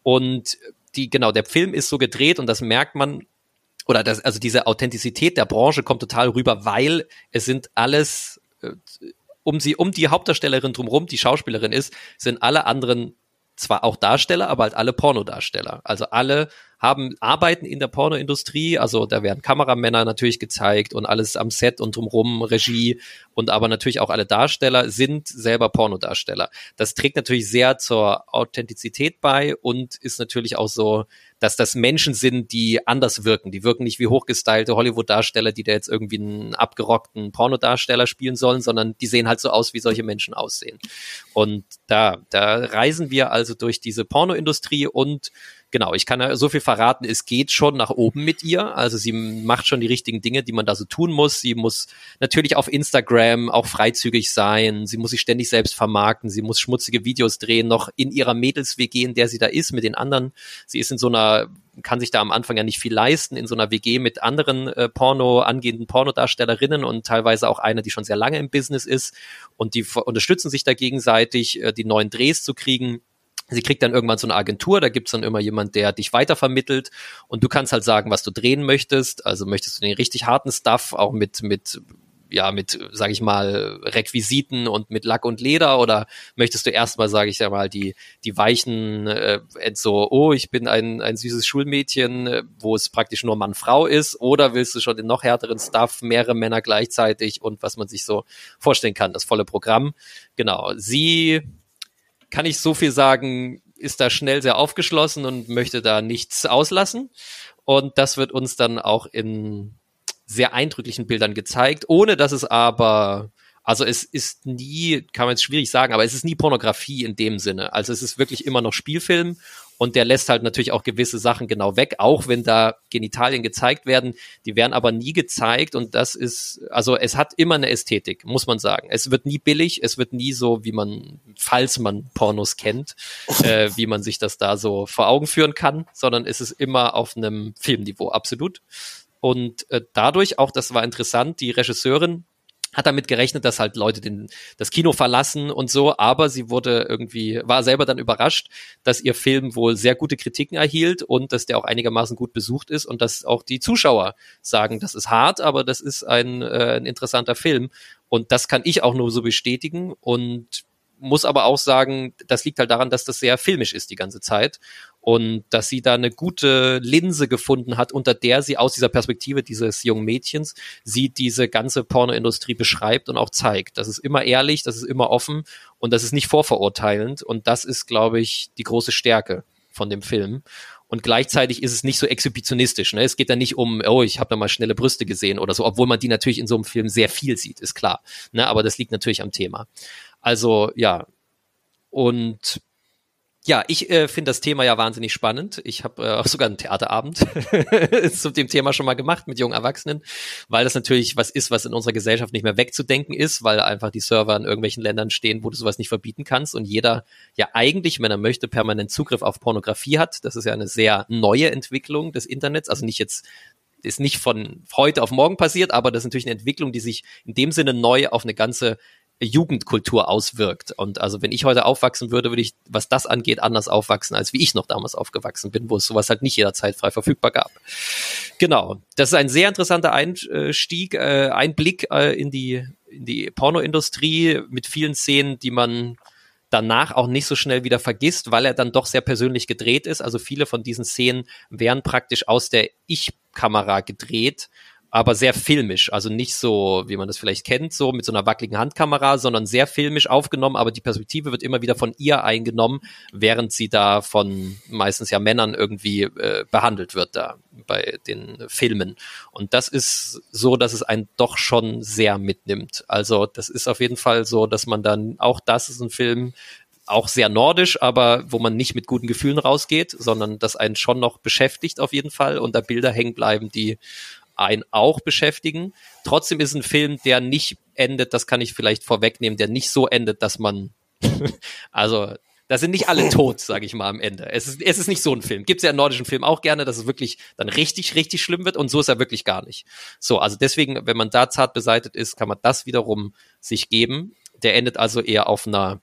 Und die, genau, der Film ist so gedreht und das merkt man oder das, also diese Authentizität der Branche kommt total rüber, weil es sind alles um sie, um die Hauptdarstellerin drumherum, die Schauspielerin ist, sind alle anderen zwar auch Darsteller, aber halt alle Pornodarsteller. Also alle haben arbeiten in der Pornoindustrie, also da werden Kameramänner natürlich gezeigt und alles am Set und drumherum Regie und aber natürlich auch alle Darsteller sind selber Pornodarsteller. Das trägt natürlich sehr zur Authentizität bei und ist natürlich auch so dass das Menschen sind, die anders wirken. Die wirken nicht wie hochgestylte Hollywood-Darsteller, die da jetzt irgendwie einen abgerockten Pornodarsteller spielen sollen, sondern die sehen halt so aus, wie solche Menschen aussehen. Und da, da reisen wir also durch diese Pornoindustrie und genau, ich kann ja so viel verraten, es geht schon nach oben mit ihr. Also sie macht schon die richtigen Dinge, die man da so tun muss. Sie muss natürlich auf Instagram auch freizügig sein. Sie muss sich ständig selbst vermarkten. Sie muss schmutzige Videos drehen, noch in ihrer Mädels-WG, in der sie da ist, mit den anderen. Sie ist in so einer kann sich da am Anfang ja nicht viel leisten in so einer WG mit anderen äh, Porno, angehenden Pornodarstellerinnen und teilweise auch eine, die schon sehr lange im Business ist und die unterstützen sich da gegenseitig, äh, die neuen Drehs zu kriegen. Sie kriegt dann irgendwann so eine Agentur, da gibt's dann immer jemand, der dich weitervermittelt und du kannst halt sagen, was du drehen möchtest. Also möchtest du den richtig harten Stuff, auch mit, mit ja, mit, sag ich mal, Requisiten und mit Lack und Leder oder möchtest du erstmal, sage ich ja mal, die, die weichen, äh, so, oh, ich bin ein, ein süßes Schulmädchen, wo es praktisch nur Mann-Frau ist oder willst du schon den noch härteren Stuff, mehrere Männer gleichzeitig und was man sich so vorstellen kann, das volle Programm. Genau, sie kann ich so viel sagen, ist da schnell sehr aufgeschlossen und möchte da nichts auslassen. Und das wird uns dann auch in sehr eindrücklichen Bildern gezeigt, ohne dass es aber also es ist nie, kann man jetzt schwierig sagen, aber es ist nie Pornografie in dem Sinne. Also es ist wirklich immer noch Spielfilm und der lässt halt natürlich auch gewisse Sachen genau weg, auch wenn da Genitalien gezeigt werden. Die werden aber nie gezeigt und das ist, also es hat immer eine Ästhetik, muss man sagen. Es wird nie billig, es wird nie so, wie man, falls man Pornos kennt, äh, [laughs] wie man sich das da so vor Augen führen kann, sondern es ist immer auf einem Filmniveau, absolut. Und äh, dadurch auch, das war interessant, die Regisseurin hat damit gerechnet, dass halt Leute den, das Kino verlassen und so, aber sie wurde irgendwie, war selber dann überrascht, dass ihr Film wohl sehr gute Kritiken erhielt und dass der auch einigermaßen gut besucht ist und dass auch die Zuschauer sagen, das ist hart, aber das ist ein, äh, ein interessanter Film. Und das kann ich auch nur so bestätigen und muss aber auch sagen, das liegt halt daran, dass das sehr filmisch ist die ganze Zeit und dass sie da eine gute Linse gefunden hat, unter der sie aus dieser Perspektive dieses jungen Mädchens sie diese ganze Pornoindustrie beschreibt und auch zeigt. Das ist immer ehrlich, das ist immer offen und das ist nicht vorverurteilend und das ist, glaube ich, die große Stärke von dem Film. Und gleichzeitig ist es nicht so exhibitionistisch. Ne? Es geht da nicht um, oh, ich habe da mal schnelle Brüste gesehen oder so, obwohl man die natürlich in so einem Film sehr viel sieht, ist klar. Ne? Aber das liegt natürlich am Thema. Also ja. Und ja, ich äh, finde das Thema ja wahnsinnig spannend. Ich habe äh, auch sogar einen Theaterabend [laughs] zu dem Thema schon mal gemacht mit jungen Erwachsenen, weil das natürlich was ist, was in unserer Gesellschaft nicht mehr wegzudenken ist, weil einfach die Server in irgendwelchen Ländern stehen, wo du sowas nicht verbieten kannst und jeder ja eigentlich, wenn er möchte, permanent Zugriff auf Pornografie hat. Das ist ja eine sehr neue Entwicklung des Internets, also nicht jetzt ist nicht von heute auf morgen passiert, aber das ist natürlich eine Entwicklung, die sich in dem Sinne neu auf eine ganze Jugendkultur auswirkt. Und also wenn ich heute aufwachsen würde, würde ich, was das angeht, anders aufwachsen, als wie ich noch damals aufgewachsen bin, wo es sowas halt nicht jederzeit frei verfügbar gab. Genau. Das ist ein sehr interessanter Einstieg, äh, Einblick äh, in die, in die Pornoindustrie mit vielen Szenen, die man danach auch nicht so schnell wieder vergisst, weil er dann doch sehr persönlich gedreht ist. Also viele von diesen Szenen wären praktisch aus der Ich-Kamera gedreht aber sehr filmisch. Also nicht so, wie man das vielleicht kennt, so mit so einer wackeligen Handkamera, sondern sehr filmisch aufgenommen, aber die Perspektive wird immer wieder von ihr eingenommen, während sie da von meistens ja Männern irgendwie äh, behandelt wird da bei den Filmen. Und das ist so, dass es einen doch schon sehr mitnimmt. Also das ist auf jeden Fall so, dass man dann, auch das ist ein Film, auch sehr nordisch, aber wo man nicht mit guten Gefühlen rausgeht, sondern das einen schon noch beschäftigt auf jeden Fall und da Bilder hängen bleiben, die einen auch beschäftigen. Trotzdem ist ein Film, der nicht endet, das kann ich vielleicht vorwegnehmen, der nicht so endet, dass man, [laughs] also da sind nicht alle [laughs] tot, sage ich mal am Ende. Es ist, es ist nicht so ein Film. Gibt es ja in nordischen Filmen auch gerne, dass es wirklich dann richtig, richtig schlimm wird und so ist er wirklich gar nicht. So, also deswegen, wenn man da zart beseitigt ist, kann man das wiederum sich geben. Der endet also eher auf einer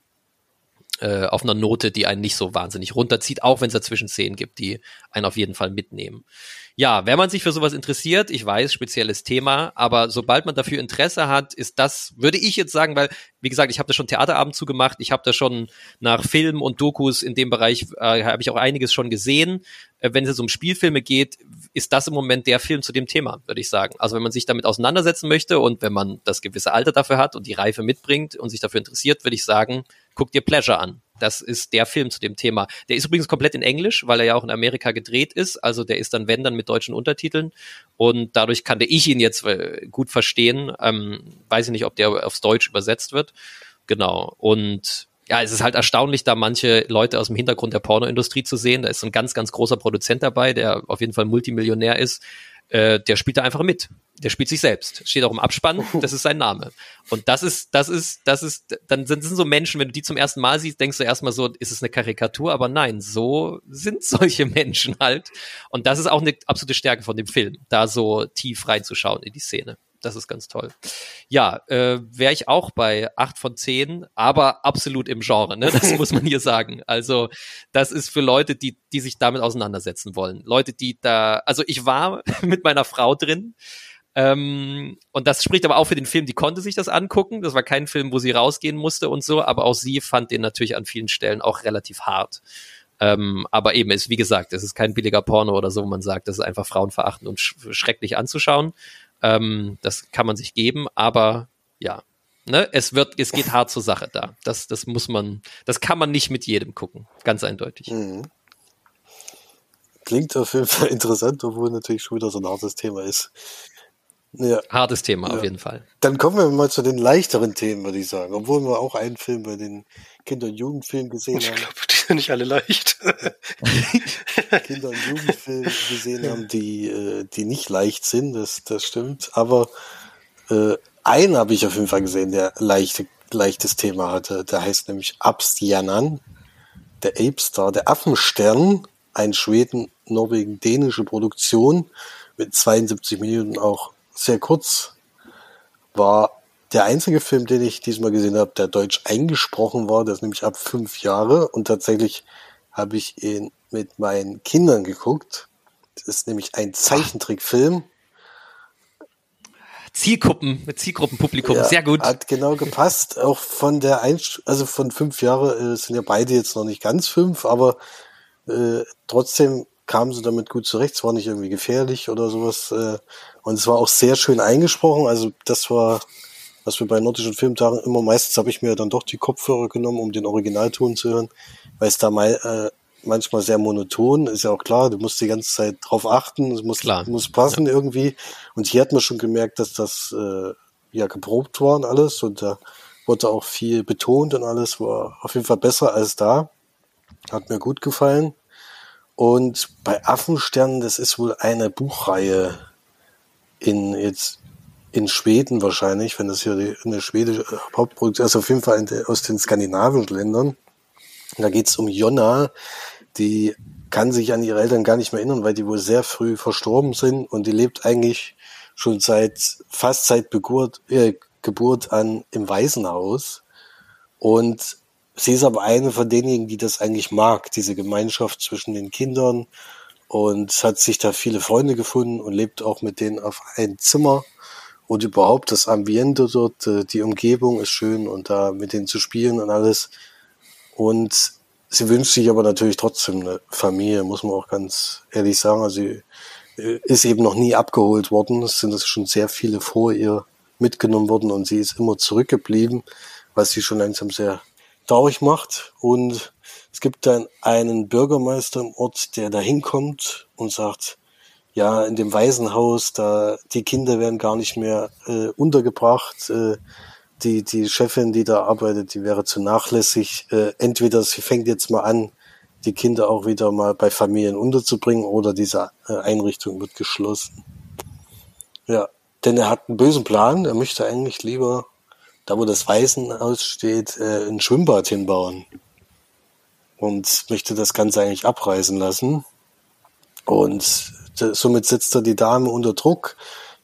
äh, auf einer Note, die einen nicht so wahnsinnig runterzieht, auch wenn es dazwischen Szenen gibt, die einen auf jeden Fall mitnehmen. Ja, wenn man sich für sowas interessiert, ich weiß, spezielles Thema, aber sobald man dafür Interesse hat, ist das, würde ich jetzt sagen, weil, wie gesagt, ich habe da schon Theaterabend zugemacht, ich habe da schon nach Filmen und Dokus in dem Bereich, äh, habe ich auch einiges schon gesehen. Äh, wenn es jetzt um Spielfilme geht, ist das im Moment der Film zu dem Thema, würde ich sagen. Also wenn man sich damit auseinandersetzen möchte und wenn man das gewisse Alter dafür hat und die Reife mitbringt und sich dafür interessiert, würde ich sagen, guck dir Pleasure an. Das ist der Film zu dem Thema. Der ist übrigens komplett in Englisch, weil er ja auch in Amerika gedreht ist. Also der ist dann, wenn, dann mit deutschen Untertiteln. Und dadurch kannte ich ihn jetzt äh, gut verstehen. Ähm, weiß ich nicht, ob der aufs Deutsch übersetzt wird. Genau. Und ja, es ist halt erstaunlich, da manche Leute aus dem Hintergrund der Pornoindustrie zu sehen. Da ist so ein ganz, ganz großer Produzent dabei, der auf jeden Fall Multimillionär ist. Äh, der spielt da einfach mit der spielt sich selbst. Steht auch im Abspann, [laughs] das ist sein Name. Und das ist, das ist, das ist, dann sind, sind so Menschen, wenn du die zum ersten Mal siehst, denkst du erstmal so, ist es eine Karikatur? Aber nein, so sind [laughs] solche Menschen halt. Und das ist auch eine absolute Stärke von dem Film, da so tief reinzuschauen in die Szene. Das ist ganz toll. Ja, äh, wäre ich auch bei acht von zehn, aber absolut im Genre, ne? Das [laughs] muss man hier sagen. Also, das ist für Leute, die, die sich damit auseinandersetzen wollen. Leute, die da, also ich war [laughs] mit meiner Frau drin, ähm, und das spricht aber auch für den Film, die konnte sich das angucken. Das war kein Film, wo sie rausgehen musste und so, aber auch sie fand den natürlich an vielen Stellen auch relativ hart. Ähm, aber eben ist, wie gesagt, es ist kein billiger Porno oder so, wo man sagt, das ist einfach frauenverachtend und sch schrecklich anzuschauen. Ähm, das kann man sich geben, aber ja, ne, es wird, es geht hart zur Sache da. Das, das muss man, das kann man nicht mit jedem gucken. Ganz eindeutig. Mhm. Klingt auf jeden Fall [laughs] interessant, obwohl natürlich schon wieder so ein hartes Thema ist. Ja. Hartes Thema ja. auf jeden Fall. Dann kommen wir mal zu den leichteren Themen, würde ich sagen. Obwohl wir auch einen Film bei den Kinder- und Jugendfilmen gesehen ich haben. Ich glaube, die sind nicht alle leicht. [laughs] Kinder- und Jugendfilme gesehen haben, die, äh, die nicht leicht sind, das, das stimmt. Aber äh, einen habe ich auf jeden Fall gesehen, der leichte, leichtes Thema hatte. Der heißt nämlich Abstjanan, der Ape Star, der Affenstern, ein Schweden-Norwegen-dänische Produktion mit 72 Minuten auch sehr kurz, war der einzige Film, den ich diesmal gesehen habe, der deutsch eingesprochen war. Ist nämlich ab fünf Jahre und tatsächlich habe ich ihn mit meinen Kindern geguckt. Das ist nämlich ein Zeichentrickfilm. Zielgruppen, mit Zielgruppenpublikum, ja, sehr gut. Hat genau gepasst. [laughs] Auch von der Einst also von fünf Jahre äh, sind ja beide jetzt noch nicht ganz fünf, aber äh, trotzdem kamen sie damit gut zurecht. Es war nicht irgendwie gefährlich oder sowas. Äh, und es war auch sehr schön eingesprochen. Also das war, was wir bei nordischen Filmtagen immer meistens habe ich mir dann doch die Kopfhörer genommen, um den Originalton zu hören, weil es da mal äh, manchmal sehr monoton ist ja auch klar. Du musst die ganze Zeit drauf achten, es muss klar. muss passen ja. irgendwie. Und hier hat man schon gemerkt, dass das äh, ja geprobt war und alles und da wurde auch viel betont und alles war auf jeden Fall besser als da. Hat mir gut gefallen. Und bei Affensternen, das ist wohl eine Buchreihe in jetzt in Schweden wahrscheinlich, wenn das hier eine schwedische Hauptproduktion ist, also auf jeden Fall aus den skandinavischen Ländern. da geht es um Jonna, die kann sich an ihre Eltern gar nicht mehr erinnern, weil die wohl sehr früh verstorben sind und die lebt eigentlich schon seit fast seit Geburt, äh, Geburt an im Waisenhaus. Und sie ist aber eine von denjenigen, die das eigentlich mag, diese Gemeinschaft zwischen den Kindern und hat sich da viele Freunde gefunden und lebt auch mit denen auf ein Zimmer. Und überhaupt das Ambiente dort, äh, die Umgebung ist schön und da mit denen zu spielen und alles. Und sie wünscht sich aber natürlich trotzdem eine Familie, muss man auch ganz ehrlich sagen. Also sie äh, ist eben noch nie abgeholt worden. Es sind schon sehr viele vor ihr mitgenommen worden und sie ist immer zurückgeblieben, was sie schon langsam sehr traurig macht. Und es gibt dann einen Bürgermeister im Ort, der da hinkommt und sagt, ja, in dem Waisenhaus, da die Kinder werden gar nicht mehr äh, untergebracht. Äh, die, die Chefin, die da arbeitet, die wäre zu nachlässig. Äh, entweder sie fängt jetzt mal an, die Kinder auch wieder mal bei Familien unterzubringen oder diese äh, Einrichtung wird geschlossen. Ja, denn er hat einen bösen Plan. Er möchte eigentlich lieber, da wo das Waisenhaus steht, äh, ein Schwimmbad hinbauen. Und möchte das Ganze eigentlich abreißen lassen. Und somit setzt er die Dame unter Druck,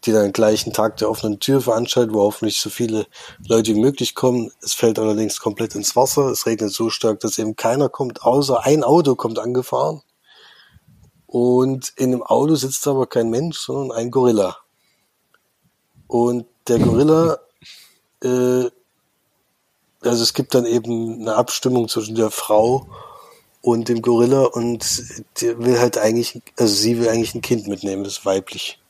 die dann gleichen Tag der offenen Tür veranstaltet, wo hoffentlich so viele Leute wie möglich kommen. Es fällt allerdings komplett ins Wasser. Es regnet so stark, dass eben keiner kommt, außer ein Auto kommt angefahren. Und in dem Auto sitzt aber kein Mensch, sondern ein Gorilla. Und der Gorilla, äh, also es gibt dann eben eine Abstimmung zwischen der Frau und dem Gorilla und der will halt eigentlich, also sie will eigentlich ein Kind mitnehmen, das ist weiblich.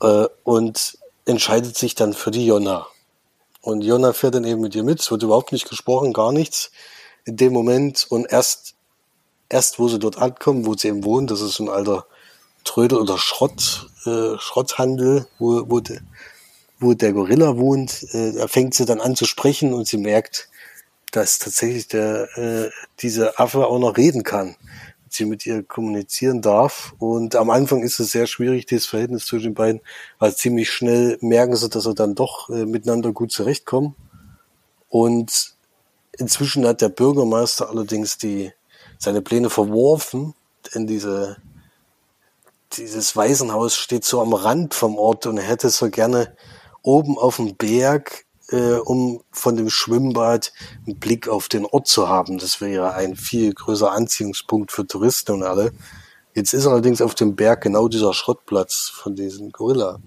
Äh, und entscheidet sich dann für die Jonna. Und Jonna fährt dann eben mit ihr mit, es wird überhaupt nicht gesprochen, gar nichts in dem Moment. Und erst, erst wo sie dort ankommen, wo sie eben wohnen, das ist so ein alter Trödel oder Schrott, äh, Schrotthandel, wo, wo, de, wo der Gorilla wohnt, äh, da fängt sie dann an zu sprechen und sie merkt, dass tatsächlich der, äh, dieser Affe auch noch reden kann sie mit ihr kommunizieren darf. Und am Anfang ist es sehr schwierig, das Verhältnis zwischen den beiden, weil ziemlich schnell merken sie, dass sie dann doch äh, miteinander gut zurechtkommen. Und inzwischen hat der Bürgermeister allerdings die, seine Pläne verworfen, denn diese, dieses Waisenhaus steht so am Rand vom Ort und er hätte so gerne oben auf dem Berg äh, um von dem Schwimmbad einen Blick auf den Ort zu haben. Das wäre ja ein viel größer Anziehungspunkt für Touristen und alle. Jetzt ist allerdings auf dem Berg genau dieser Schrottplatz von diesen Gorilla.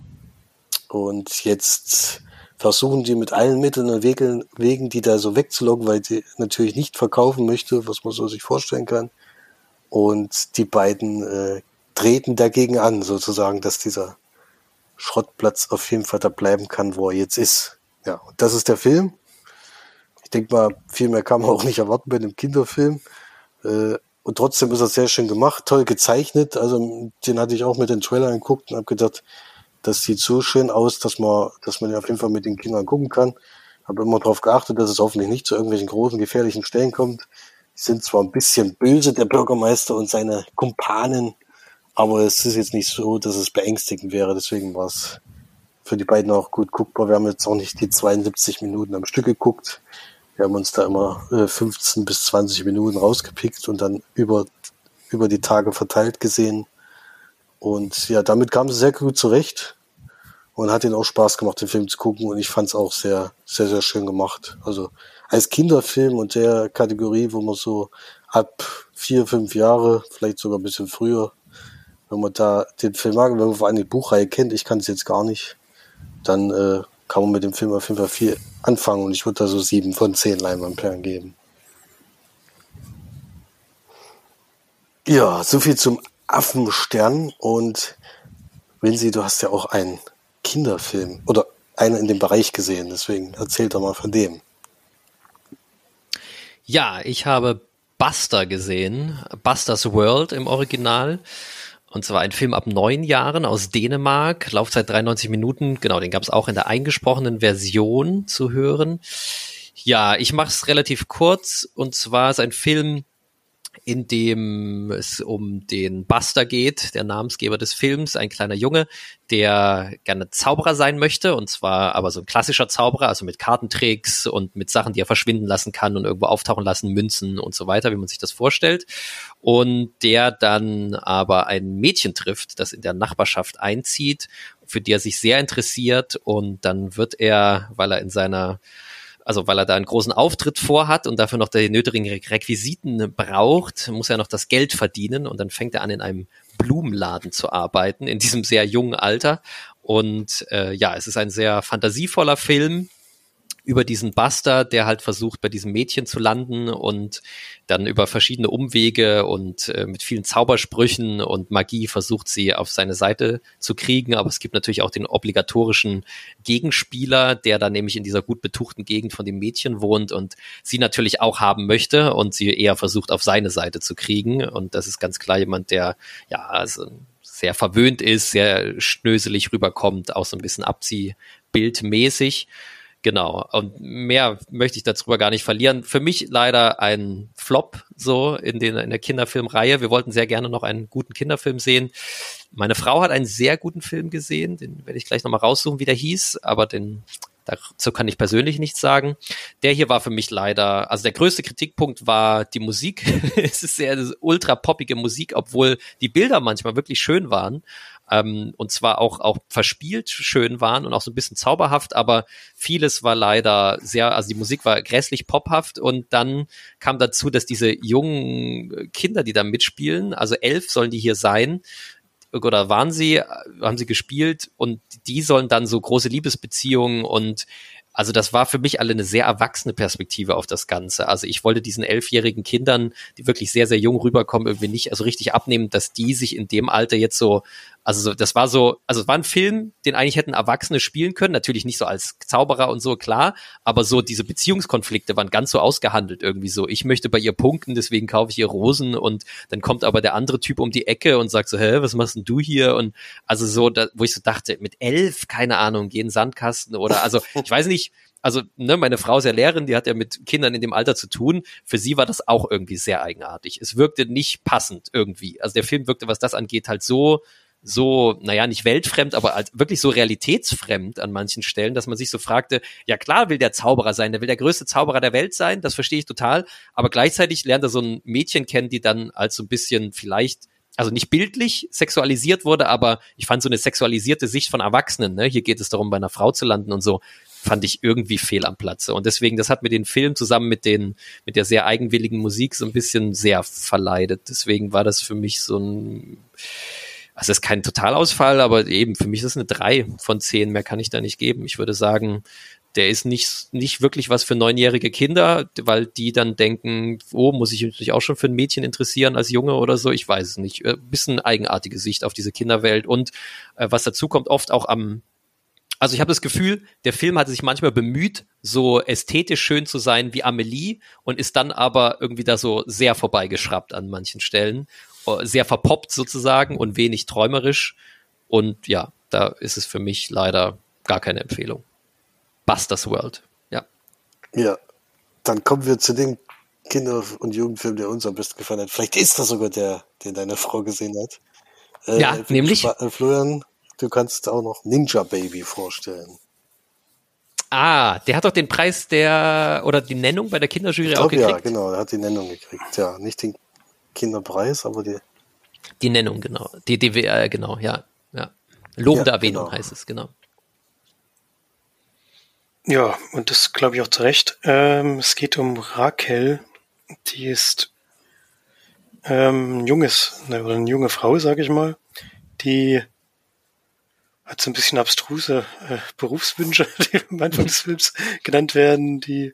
Und jetzt versuchen die mit allen Mitteln und Wegen, Wegen die da so wegzulocken, weil die natürlich nicht verkaufen möchte, was man so sich vorstellen kann. Und die beiden äh, treten dagegen an, sozusagen, dass dieser Schrottplatz auf jeden Fall da bleiben kann, wo er jetzt ist. Ja, und das ist der Film. Ich denke mal, viel mehr kann man auch nicht erwarten bei einem Kinderfilm. Äh, und trotzdem ist er sehr schön gemacht, toll gezeichnet. Also den hatte ich auch mit den Trailer angeguckt und habe gedacht, das sieht so schön aus, dass man, dass man den auf jeden Fall mit den Kindern gucken kann. Habe immer darauf geachtet, dass es hoffentlich nicht zu irgendwelchen großen gefährlichen Stellen kommt. Die sind zwar ein bisschen böse, der Bürgermeister und seine Kumpanen, aber es ist jetzt nicht so, dass es beängstigend wäre. Deswegen war es für die beiden auch gut guckbar. Wir haben jetzt auch nicht die 72 Minuten am Stück geguckt. Wir haben uns da immer äh, 15 bis 20 Minuten rausgepickt und dann über, über die Tage verteilt gesehen. Und ja, damit kam sie sehr gut zurecht und hat ihnen auch Spaß gemacht, den Film zu gucken. Und ich fand es auch sehr, sehr, sehr schön gemacht. Also als Kinderfilm und der Kategorie, wo man so ab vier, fünf Jahre, vielleicht sogar ein bisschen früher, wenn man da den Film mag, wenn man vor allem die Buchreihe kennt, ich kann es jetzt gar nicht, dann äh, kann man mit dem Film auf jeden Fall viel anfangen und ich würde da so sieben von zehn Leinwandperlen geben. Ja, so viel zum Affenstern und Winzi, du hast ja auch einen Kinderfilm oder einen in dem Bereich gesehen, deswegen erzähl doch mal von dem. Ja, ich habe Buster gesehen, Busters World im Original. Und zwar ein Film ab neun Jahren aus Dänemark, Laufzeit 93 Minuten. Genau, den gab es auch in der eingesprochenen Version zu hören. Ja, ich mache es relativ kurz. Und zwar ist ein Film, in dem es um den Buster geht, der Namensgeber des Films, ein kleiner Junge, der gerne Zauberer sein möchte, und zwar aber so ein klassischer Zauberer, also mit Kartentricks und mit Sachen, die er verschwinden lassen kann und irgendwo auftauchen lassen, Münzen und so weiter, wie man sich das vorstellt. Und der dann aber ein Mädchen trifft, das in der Nachbarschaft einzieht, für die er sich sehr interessiert, und dann wird er, weil er in seiner also weil er da einen großen Auftritt vorhat und dafür noch die nötigen Requisiten braucht, muss er noch das Geld verdienen und dann fängt er an, in einem Blumenladen zu arbeiten, in diesem sehr jungen Alter. Und äh, ja, es ist ein sehr fantasievoller Film, über diesen Buster, der halt versucht, bei diesem Mädchen zu landen und dann über verschiedene Umwege und äh, mit vielen Zaubersprüchen und Magie versucht sie auf seine Seite zu kriegen. Aber es gibt natürlich auch den obligatorischen Gegenspieler, der dann nämlich in dieser gut betuchten Gegend von dem Mädchen wohnt und sie natürlich auch haben möchte und sie eher versucht, auf seine Seite zu kriegen. Und das ist ganz klar jemand, der ja also sehr verwöhnt ist, sehr schnöselig rüberkommt, auch so ein bisschen abziehbildmäßig. Genau. Und mehr möchte ich darüber gar nicht verlieren. Für mich leider ein Flop so in, den, in der Kinderfilmreihe. Wir wollten sehr gerne noch einen guten Kinderfilm sehen. Meine Frau hat einen sehr guten Film gesehen. Den werde ich gleich nochmal raussuchen, wie der hieß. Aber den, dazu kann ich persönlich nichts sagen. Der hier war für mich leider, also der größte Kritikpunkt war die Musik. [laughs] es ist sehr ultra poppige Musik, obwohl die Bilder manchmal wirklich schön waren ähm, und zwar auch, auch verspielt schön waren und auch so ein bisschen zauberhaft, aber vieles war leider sehr, also die Musik war grässlich pophaft und dann kam dazu, dass diese jungen Kinder, die da mitspielen, also elf sollen die hier sein, oder waren sie, haben sie gespielt und die sollen dann so große Liebesbeziehungen und also das war für mich alle eine sehr erwachsene Perspektive auf das Ganze. Also ich wollte diesen elfjährigen Kindern, die wirklich sehr, sehr jung rüberkommen, irgendwie nicht also richtig abnehmen, dass die sich in dem Alter jetzt so also das war so, also es war ein Film, den eigentlich hätten Erwachsene spielen können, natürlich nicht so als Zauberer und so, klar, aber so diese Beziehungskonflikte waren ganz so ausgehandelt irgendwie so. Ich möchte bei ihr punkten, deswegen kaufe ich ihr Rosen und dann kommt aber der andere Typ um die Ecke und sagt so, hä, was machst denn du hier? Und also so, da, wo ich so dachte, mit elf, keine Ahnung, gehen Sandkasten oder also [laughs] ich weiß nicht, also ne, meine Frau ist ja Lehrerin, die hat ja mit Kindern in dem Alter zu tun. Für sie war das auch irgendwie sehr eigenartig. Es wirkte nicht passend irgendwie. Also der Film wirkte, was das angeht, halt so so, naja, nicht weltfremd, aber halt wirklich so realitätsfremd an manchen Stellen, dass man sich so fragte, ja klar will der Zauberer sein, der will der größte Zauberer der Welt sein, das verstehe ich total, aber gleichzeitig lernt er so ein Mädchen kennen, die dann als so ein bisschen vielleicht also nicht bildlich sexualisiert wurde, aber ich fand so eine sexualisierte Sicht von Erwachsenen, ne? hier geht es darum, bei einer Frau zu landen und so, fand ich irgendwie fehl am Platze. Und deswegen, das hat mir den Film zusammen mit den, mit der sehr eigenwilligen Musik so ein bisschen sehr verleidet. Deswegen war das für mich so ein, also es ist kein Totalausfall, aber eben für mich ist es eine drei von zehn. Mehr kann ich da nicht geben. Ich würde sagen, der ist nicht, nicht wirklich was für neunjährige Kinder, weil die dann denken, oh, muss ich mich auch schon für ein Mädchen interessieren als Junge oder so? Ich weiß es nicht. Ein äh, bisschen eigenartige Sicht auf diese Kinderwelt und äh, was dazu kommt, oft auch am, also ich habe das Gefühl, der Film hatte sich manchmal bemüht, so ästhetisch schön zu sein wie Amelie und ist dann aber irgendwie da so sehr vorbeigeschraubt an manchen Stellen sehr verpoppt sozusagen und wenig träumerisch. Und ja, da ist es für mich leider gar keine Empfehlung. Busters World, ja. Ja, dann kommen wir zu dem Kinder- und Jugendfilm, der uns am besten gefallen hat. Vielleicht ist das sogar der, den deine Frau gesehen hat. Äh, ja, nämlich. Äh, Florian, du kannst auch noch Ninja Baby vorstellen. Ah, der hat doch den Preis der oder die Nennung bei der Kinderjury glaub, auch gekriegt. Ja, genau, der hat die Nennung gekriegt. Ja, nicht den Kinderpreis, aber die. Die Nennung, genau. Die DWR, genau, ja. ja. Lobende ja, Erwähnung genau. heißt es, genau. Ja, und das glaube ich auch zu Recht. Ähm, es geht um Raquel, die ist ähm, ein junges, ne, oder eine junge Frau, sage ich mal, die hat so ein bisschen abstruse äh, Berufswünsche, [laughs] die am Anfang des Films genannt werden, die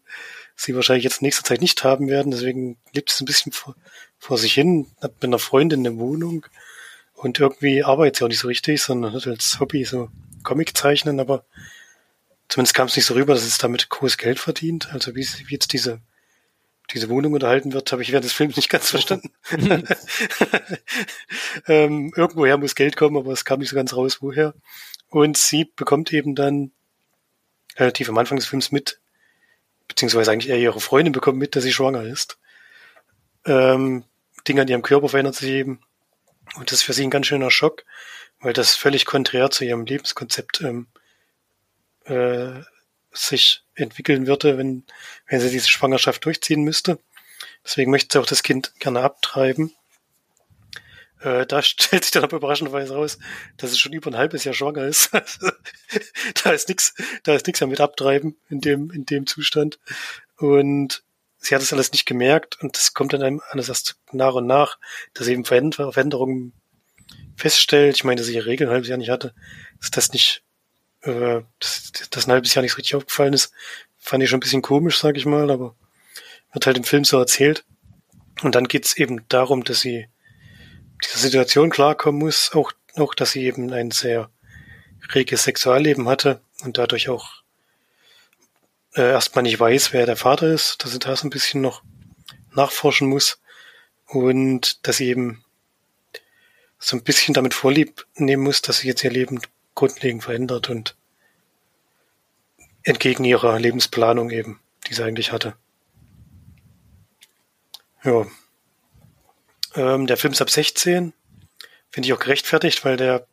sie wahrscheinlich jetzt in nächster Zeit nicht haben werden. Deswegen lebt es ein bisschen vor, vor sich hin, hat mit einer Freundin eine Wohnung und irgendwie arbeitet sie auch nicht so richtig, sondern hat als Hobby so Comic zeichnen, aber zumindest kam es nicht so rüber, dass es damit großes Geld verdient. Also wie, wie jetzt diese diese Wohnung unterhalten wird, habe ich während des Films nicht ganz verstanden. [laughs] ähm, irgendwoher muss Geld kommen, aber es kam nicht so ganz raus, woher. Und sie bekommt eben dann relativ am Anfang des Films mit, beziehungsweise eigentlich eher ihre Freundin bekommt mit, dass sie schwanger ist. Ähm, Ding an ihrem Körper verändert sich eben. Und das ist für sie ein ganz schöner Schock, weil das völlig konträr zu ihrem Lebenskonzept ähm, äh, sich entwickeln würde, wenn, wenn sie diese Schwangerschaft durchziehen müsste. Deswegen möchte sie auch das Kind gerne abtreiben. Äh, da [laughs] stellt sich dann aber überraschenderweise raus, dass es schon über ein halbes Jahr schwanger ist. [laughs] da ist nichts, da ist nichts mehr mit abtreiben in dem, in dem Zustand. Und sie hat das alles nicht gemerkt und das kommt dann alles erst nach und nach, dass sie eben Veränderungen feststellt. Ich meine, dass sie ihre Regeln ein halbes Jahr nicht hatte, dass das nicht, äh, dass, dass ein halbes Jahr nicht so richtig aufgefallen ist, fand ich schon ein bisschen komisch, sag ich mal, aber wird halt im Film so erzählt. Und dann geht's eben darum, dass sie dieser Situation klarkommen muss, auch, auch, dass sie eben ein sehr reges Sexualleben hatte und dadurch auch äh, erstmal nicht weiß, wer der Vater ist, dass sie da so ein bisschen noch nachforschen muss und dass sie eben so ein bisschen damit vorlieb nehmen muss, dass sie jetzt ihr Leben grundlegend verändert und entgegen ihrer Lebensplanung eben, die sie eigentlich hatte. Ja. Ähm, der Film ist ab 16. Finde ich auch gerechtfertigt, weil der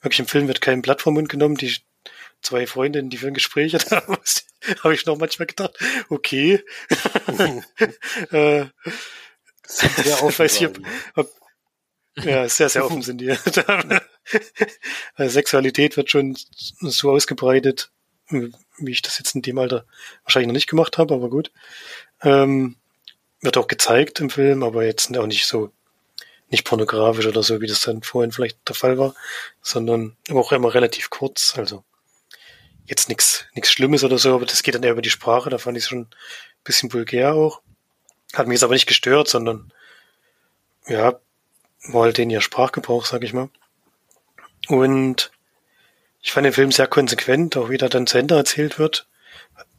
wirklich im Film wird kein Blatt vom Mund genommen. Die zwei Freundinnen, die für ein Gespräch [laughs] haben, habe ich noch manchmal gedacht, okay. [laughs] äh, sehr [laughs] offen weiß ich, ob, ob, ja, sehr, sehr offen sind die. also Sexualität wird schon so ausgebreitet, wie ich das jetzt in dem Alter wahrscheinlich noch nicht gemacht habe, aber gut. Ähm, wird auch gezeigt im Film, aber jetzt auch nicht so, nicht pornografisch oder so, wie das dann vorhin vielleicht der Fall war, sondern auch immer relativ kurz, also jetzt nichts nichts Schlimmes oder so, aber das geht dann eher über die Sprache, da fand ich es schon ein bisschen vulgär auch. Hat mich jetzt aber nicht gestört, sondern ja, war halt den ihr Sprachgebrauch, sag ich mal. Und ich fand den Film sehr konsequent, auch wie der dann zu Ende erzählt wird.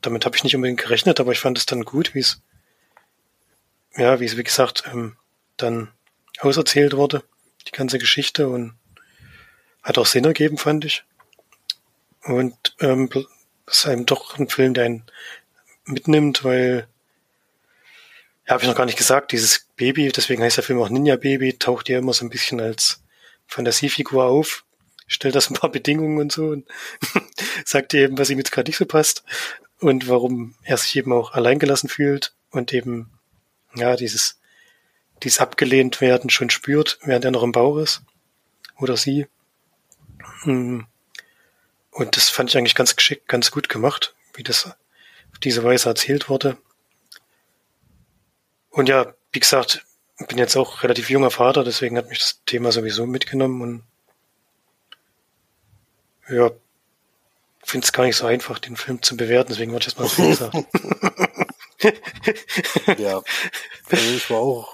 Damit habe ich nicht unbedingt gerechnet, aber ich fand es dann gut, wie es ja, wie es, wie gesagt, ähm, dann auserzählt wurde, die ganze Geschichte und hat auch Sinn ergeben, fand ich. Und ähm, ist einem doch ein Film, der einen mitnimmt, weil, ja, habe ich noch gar nicht gesagt, dieses Baby, deswegen heißt der Film auch Ninja Baby, taucht ja immer so ein bisschen als Fantasiefigur auf, stellt das ein paar Bedingungen und so und [laughs] sagt ihr eben, was ihm jetzt gerade nicht so passt und warum er sich eben auch alleingelassen fühlt und eben ja, dieses, dieses abgelehnt werden schon spürt, während er noch im Bauch ist. Oder sie. Hm. Und das fand ich eigentlich ganz geschickt, ganz gut gemacht, wie das auf diese Weise erzählt wurde. Und ja, wie gesagt, bin jetzt auch relativ junger Vater, deswegen hat mich das Thema sowieso mitgenommen und ja, finde es gar nicht so einfach, den Film zu bewerten, deswegen wollte ich es mal so gesagt. [laughs] ja, also ich war auch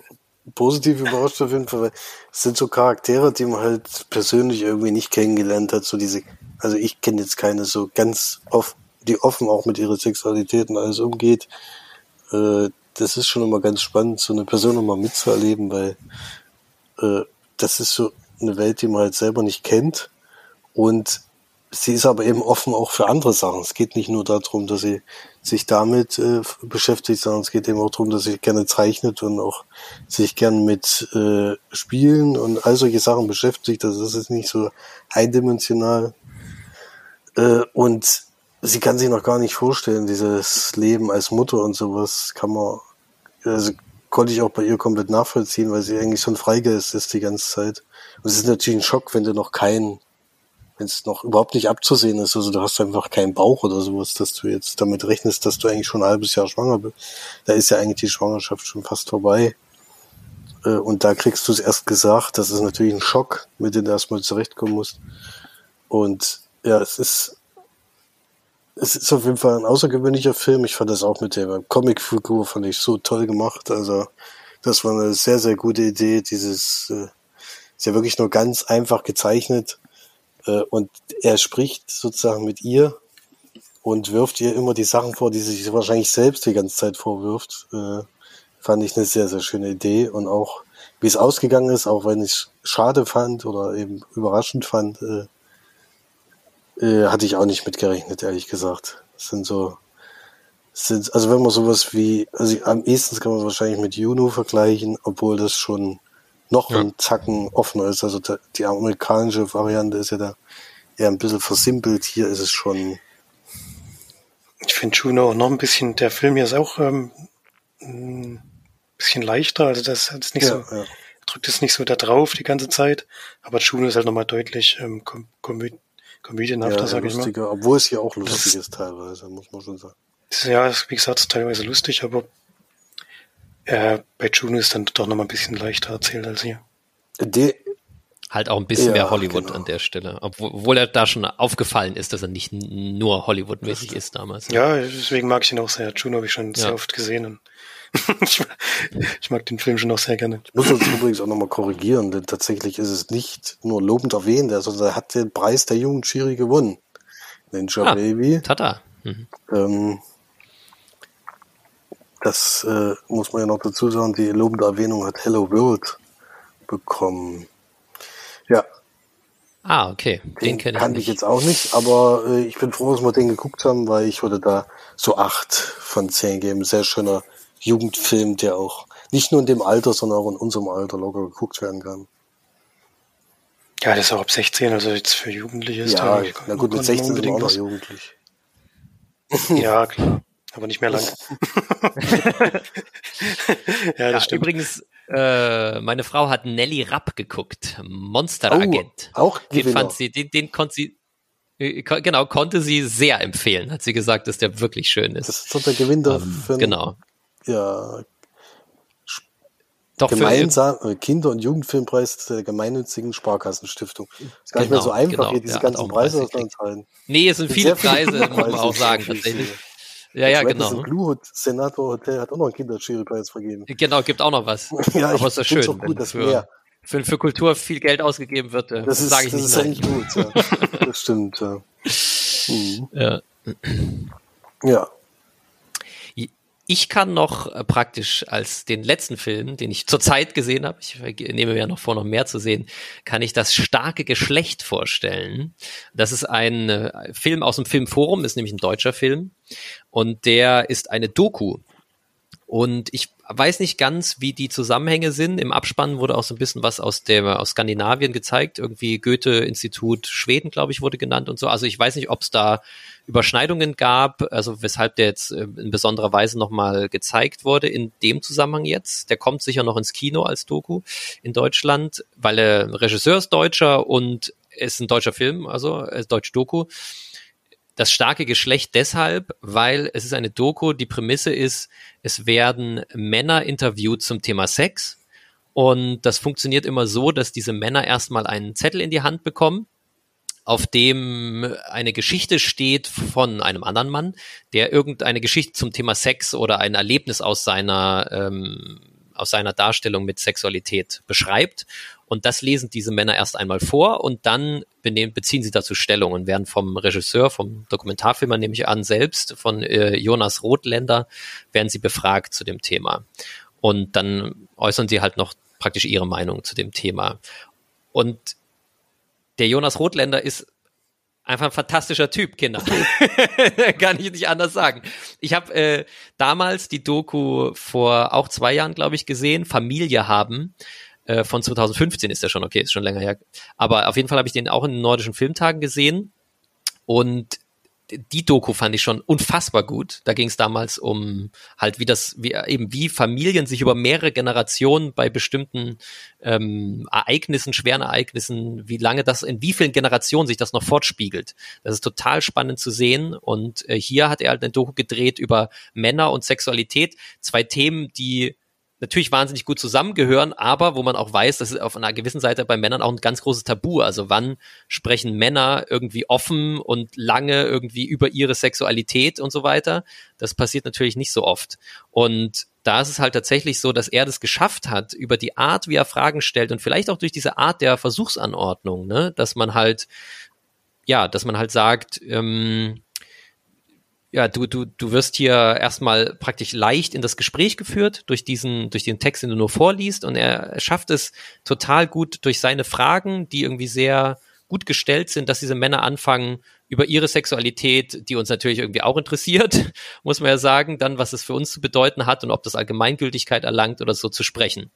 positiv überrascht auf jeden Fall, weil es sind so Charaktere, die man halt persönlich irgendwie nicht kennengelernt hat. So diese, also ich kenne jetzt keine so ganz offen, die offen auch mit ihrer Sexualität und alles umgeht. Äh, das ist schon immer ganz spannend, so eine Person nochmal mitzuerleben, weil äh, das ist so eine Welt, die man halt selber nicht kennt. Und sie ist aber eben offen auch für andere Sachen. Es geht nicht nur darum, dass sie sich damit äh, beschäftigt, sondern es geht eben auch darum, dass sie gerne zeichnet und auch sich gern mit äh, Spielen und all solche Sachen beschäftigt. Also das ist nicht so eindimensional. Äh, und sie kann sich noch gar nicht vorstellen, dieses Leben als Mutter und sowas kann man, also konnte ich auch bei ihr komplett nachvollziehen, weil sie eigentlich so ein Freigeist ist die ganze Zeit. Und es ist natürlich ein Schock, wenn du noch kein wenn es noch überhaupt nicht abzusehen ist, also du hast einfach keinen Bauch oder sowas, dass du jetzt damit rechnest, dass du eigentlich schon ein halbes Jahr schwanger bist. Da ist ja eigentlich die Schwangerschaft schon fast vorbei. Äh, und da kriegst du es erst gesagt, das ist natürlich ein Schock, mit dem du erstmal zurechtkommen musst. Und ja, es ist, es ist auf jeden Fall ein außergewöhnlicher Film. Ich fand das auch mit der Comicfigur, fand ich so toll gemacht. Also, das war eine sehr, sehr gute Idee. Dieses, äh, ist ja wirklich nur ganz einfach gezeichnet äh, und er spricht sozusagen mit ihr und wirft ihr immer die Sachen vor, die sie sich wahrscheinlich selbst die ganze Zeit vorwirft. Äh, fand ich eine sehr, sehr schöne Idee. Und auch, wie es ausgegangen ist, auch wenn ich es schade fand oder eben überraschend fand, äh, äh, hatte ich auch nicht mitgerechnet, ehrlich gesagt. Das sind so sind, also wenn man sowas wie, also am ehesten kann man es wahrscheinlich mit Juno vergleichen, obwohl das schon noch ja. einen Zacken offener ist. Also die amerikanische Variante ist ja da eher ein bisschen versimpelt. Hier ist es schon. Ich finde Juno noch ein bisschen, der Film hier ist auch ähm, ein bisschen leichter, also das ist nicht ja, so, ja. drückt es nicht so da drauf die ganze Zeit, aber Juno ist halt nochmal deutlich ähm, kom komö komödienhafter, ja, sag ich mal. Obwohl es hier auch lustig das, ist teilweise, muss man schon sagen. Ja, wie gesagt, teilweise lustig, aber äh, bei Juno ist dann doch nochmal ein bisschen leichter erzählt als hier. Die, halt auch ein bisschen ja, mehr Hollywood genau. an der Stelle. Obwohl, obwohl er da schon aufgefallen ist, dass er nicht nur Hollywood-mäßig ist damals. Ja, deswegen mag ich ihn auch sehr. Juno habe ich schon ja. sehr oft gesehen. Und ich, ich, mag den Film schon auch sehr gerne. Ich muss uns übrigens auch nochmal korrigieren, denn tatsächlich ist es nicht nur lobend erwähnt, sondern er hat den Preis der jungen Jury gewonnen. Ninja ah, Baby. Tata. Mhm. Ähm, das äh, muss man ja noch dazu sagen, die lobende Erwähnung hat Hello World bekommen. Ja. Ah, okay. Den, den kenne ich kannte ich jetzt auch nicht, aber äh, ich bin froh, dass wir den geguckt haben, weil ich würde da so acht von zehn geben. Sehr schöner Jugendfilm, der auch nicht nur in dem Alter, sondern auch in unserem Alter locker geguckt werden kann. Ja, das ist auch ab 16, also jetzt für Jugendliche ist Ja, na gut, mit 16 sind wir auch noch jugendlich. Ja, klar aber nicht mehr lang. [laughs] ja, das ja, stimmt. Übrigens, äh, meine Frau hat Nelly Rapp geguckt, Monsteragent. Oh, auch den fand sie, den, den konnte sie, äh, genau, konnte sie sehr empfehlen, hat sie gesagt, dass der wirklich schön ist. Das ist so der Gewinner um, für genau. Ja, doch gemeinsam äh, Kinder- und Jugendfilmpreis der gemeinnützigen Sparkassenstiftung. Ist gar genau, nicht mehr so genau, einfach, genau, hier diese ganzen Preise auszahlen. Nee, es sind viele Preise, viele muss man auch sagen, tatsächlich. Ja, ja, genau. Das Blue Senator Hotel hat auch noch einen Kinderjurypreis vergeben. Genau, gibt auch noch was. [laughs] ja, Aber ist das schön, auch gut, dass für, mehr. Für, für Kultur viel Geld ausgegeben wird. Äh, das, ist, sage ich das ist eigentlich gut, ja. Das stimmt, ja. [laughs] Mhm. Ja. Ja. Ich kann noch äh, praktisch als den letzten Film, den ich zurzeit gesehen habe, ich nehme mir ja noch vor, noch mehr zu sehen, kann ich das starke Geschlecht vorstellen. Das ist ein äh, Film aus dem Filmforum, ist nämlich ein deutscher Film und der ist eine Doku. Und ich weiß nicht ganz, wie die Zusammenhänge sind. Im Abspann wurde auch so ein bisschen was aus der aus Skandinavien gezeigt, irgendwie Goethe-Institut Schweden, glaube ich, wurde genannt und so. Also ich weiß nicht, ob es da Überschneidungen gab, also weshalb der jetzt äh, in besonderer Weise nochmal gezeigt wurde in dem Zusammenhang jetzt. Der kommt sicher noch ins Kino als Doku in Deutschland, weil er Regisseur ist Deutscher und ist ein deutscher Film, also äh, deutsch Doku. Das starke Geschlecht deshalb, weil es ist eine Doku, die Prämisse ist, es werden Männer interviewt zum Thema Sex. Und das funktioniert immer so, dass diese Männer erstmal einen Zettel in die Hand bekommen auf dem eine Geschichte steht von einem anderen Mann, der irgendeine Geschichte zum Thema Sex oder ein Erlebnis aus seiner ähm, aus seiner Darstellung mit Sexualität beschreibt. Und das lesen diese Männer erst einmal vor und dann beziehen sie dazu Stellung und werden vom Regisseur, vom Dokumentarfilmer nehme ich an, selbst, von äh, Jonas Rothländer, werden sie befragt zu dem Thema. Und dann äußern sie halt noch praktisch ihre Meinung zu dem Thema. Und der Jonas Rothländer ist einfach ein fantastischer Typ, Kinder. [laughs] Kann ich nicht anders sagen. Ich habe äh, damals die Doku vor auch zwei Jahren, glaube ich, gesehen, Familie haben. Äh, von 2015 ist der schon, okay, ist schon länger her. Aber auf jeden Fall habe ich den auch in den nordischen Filmtagen gesehen. Und die Doku fand ich schon unfassbar gut. Da ging es damals um halt wie das, wie eben wie Familien sich über mehrere Generationen bei bestimmten ähm, Ereignissen, schweren Ereignissen, wie lange das, in wie vielen Generationen sich das noch fortspiegelt. Das ist total spannend zu sehen. Und äh, hier hat er halt eine Doku gedreht über Männer und Sexualität. Zwei Themen, die natürlich wahnsinnig gut zusammengehören, aber wo man auch weiß, dass es auf einer gewissen Seite bei Männern auch ein ganz großes Tabu. Also wann sprechen Männer irgendwie offen und lange irgendwie über ihre Sexualität und so weiter? Das passiert natürlich nicht so oft. Und da ist es halt tatsächlich so, dass er das geschafft hat, über die Art, wie er Fragen stellt und vielleicht auch durch diese Art der Versuchsanordnung, ne, dass man halt, ja, dass man halt sagt, ähm, ja, du, du, du wirst hier erstmal praktisch leicht in das Gespräch geführt durch diesen, durch den Text, den du nur vorliest. Und er schafft es total gut durch seine Fragen, die irgendwie sehr gut gestellt sind, dass diese Männer anfangen, über ihre Sexualität, die uns natürlich irgendwie auch interessiert, [laughs] muss man ja sagen, dann, was es für uns zu bedeuten hat und ob das Allgemeingültigkeit erlangt oder so zu sprechen.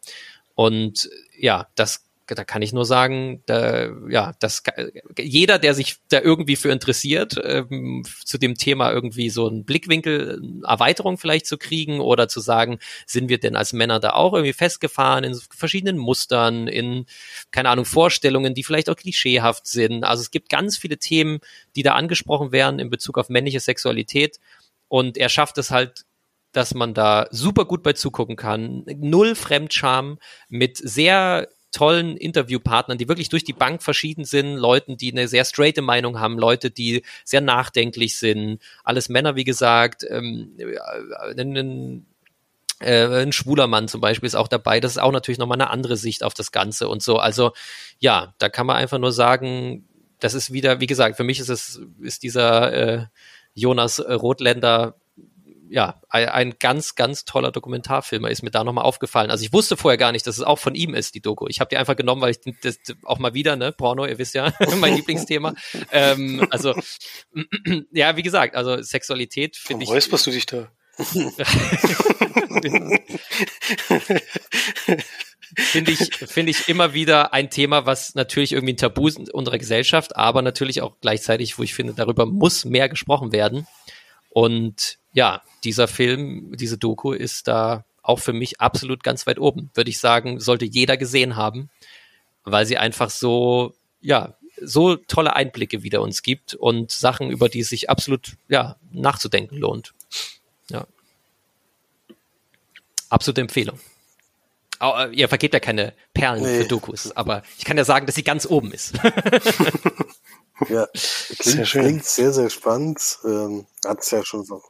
Und ja, das da kann ich nur sagen, da, ja, das jeder, der sich da irgendwie für interessiert, ähm, zu dem Thema irgendwie so einen Blickwinkel, Erweiterung vielleicht zu kriegen oder zu sagen, sind wir denn als Männer da auch irgendwie festgefahren in verschiedenen Mustern, in keine Ahnung Vorstellungen, die vielleicht auch klischeehaft sind. Also es gibt ganz viele Themen, die da angesprochen werden in Bezug auf männliche Sexualität und er schafft es halt dass man da super gut bei zugucken kann. Null Fremdscham mit sehr tollen Interviewpartnern, die wirklich durch die Bank verschieden sind, Leuten, die eine sehr straighte Meinung haben, Leute, die sehr nachdenklich sind, alles Männer, wie gesagt, ähm, äh, ein, äh, ein schwuler Mann zum Beispiel ist auch dabei. Das ist auch natürlich nochmal eine andere Sicht auf das Ganze und so. Also ja, da kann man einfach nur sagen, das ist wieder, wie gesagt, für mich ist es, ist dieser äh, Jonas Rotländer ja, ein, ganz, ganz toller Dokumentarfilm. Er ist mir da nochmal aufgefallen. Also ich wusste vorher gar nicht, dass es auch von ihm ist, die Doku. Ich habe die einfach genommen, weil ich das auch mal wieder, ne, Porno, ihr wisst ja, [laughs] mein Lieblingsthema. Ähm, also, [clears throat] ja, wie gesagt, also Sexualität finde ich. Räusperst du dich da? [laughs] finde ich, finde ich immer wieder ein Thema, was natürlich irgendwie ein Tabu ist in unserer Gesellschaft, aber natürlich auch gleichzeitig, wo ich finde, darüber muss mehr gesprochen werden. Und ja, dieser Film, diese Doku ist da auch für mich absolut ganz weit oben. Würde ich sagen, sollte jeder gesehen haben, weil sie einfach so, ja, so tolle Einblicke wieder uns gibt und Sachen, über die es sich absolut, ja, nachzudenken lohnt. Ja. Absolute Empfehlung. Äh, ihr vergebt ja keine Perlen nee. für Dokus, aber ich kann ja sagen, dass sie ganz oben ist. [laughs] [laughs] ja, [laughs] klingt sehr, klingt sehr, sehr spannend. Ähm, Hat es ja schon so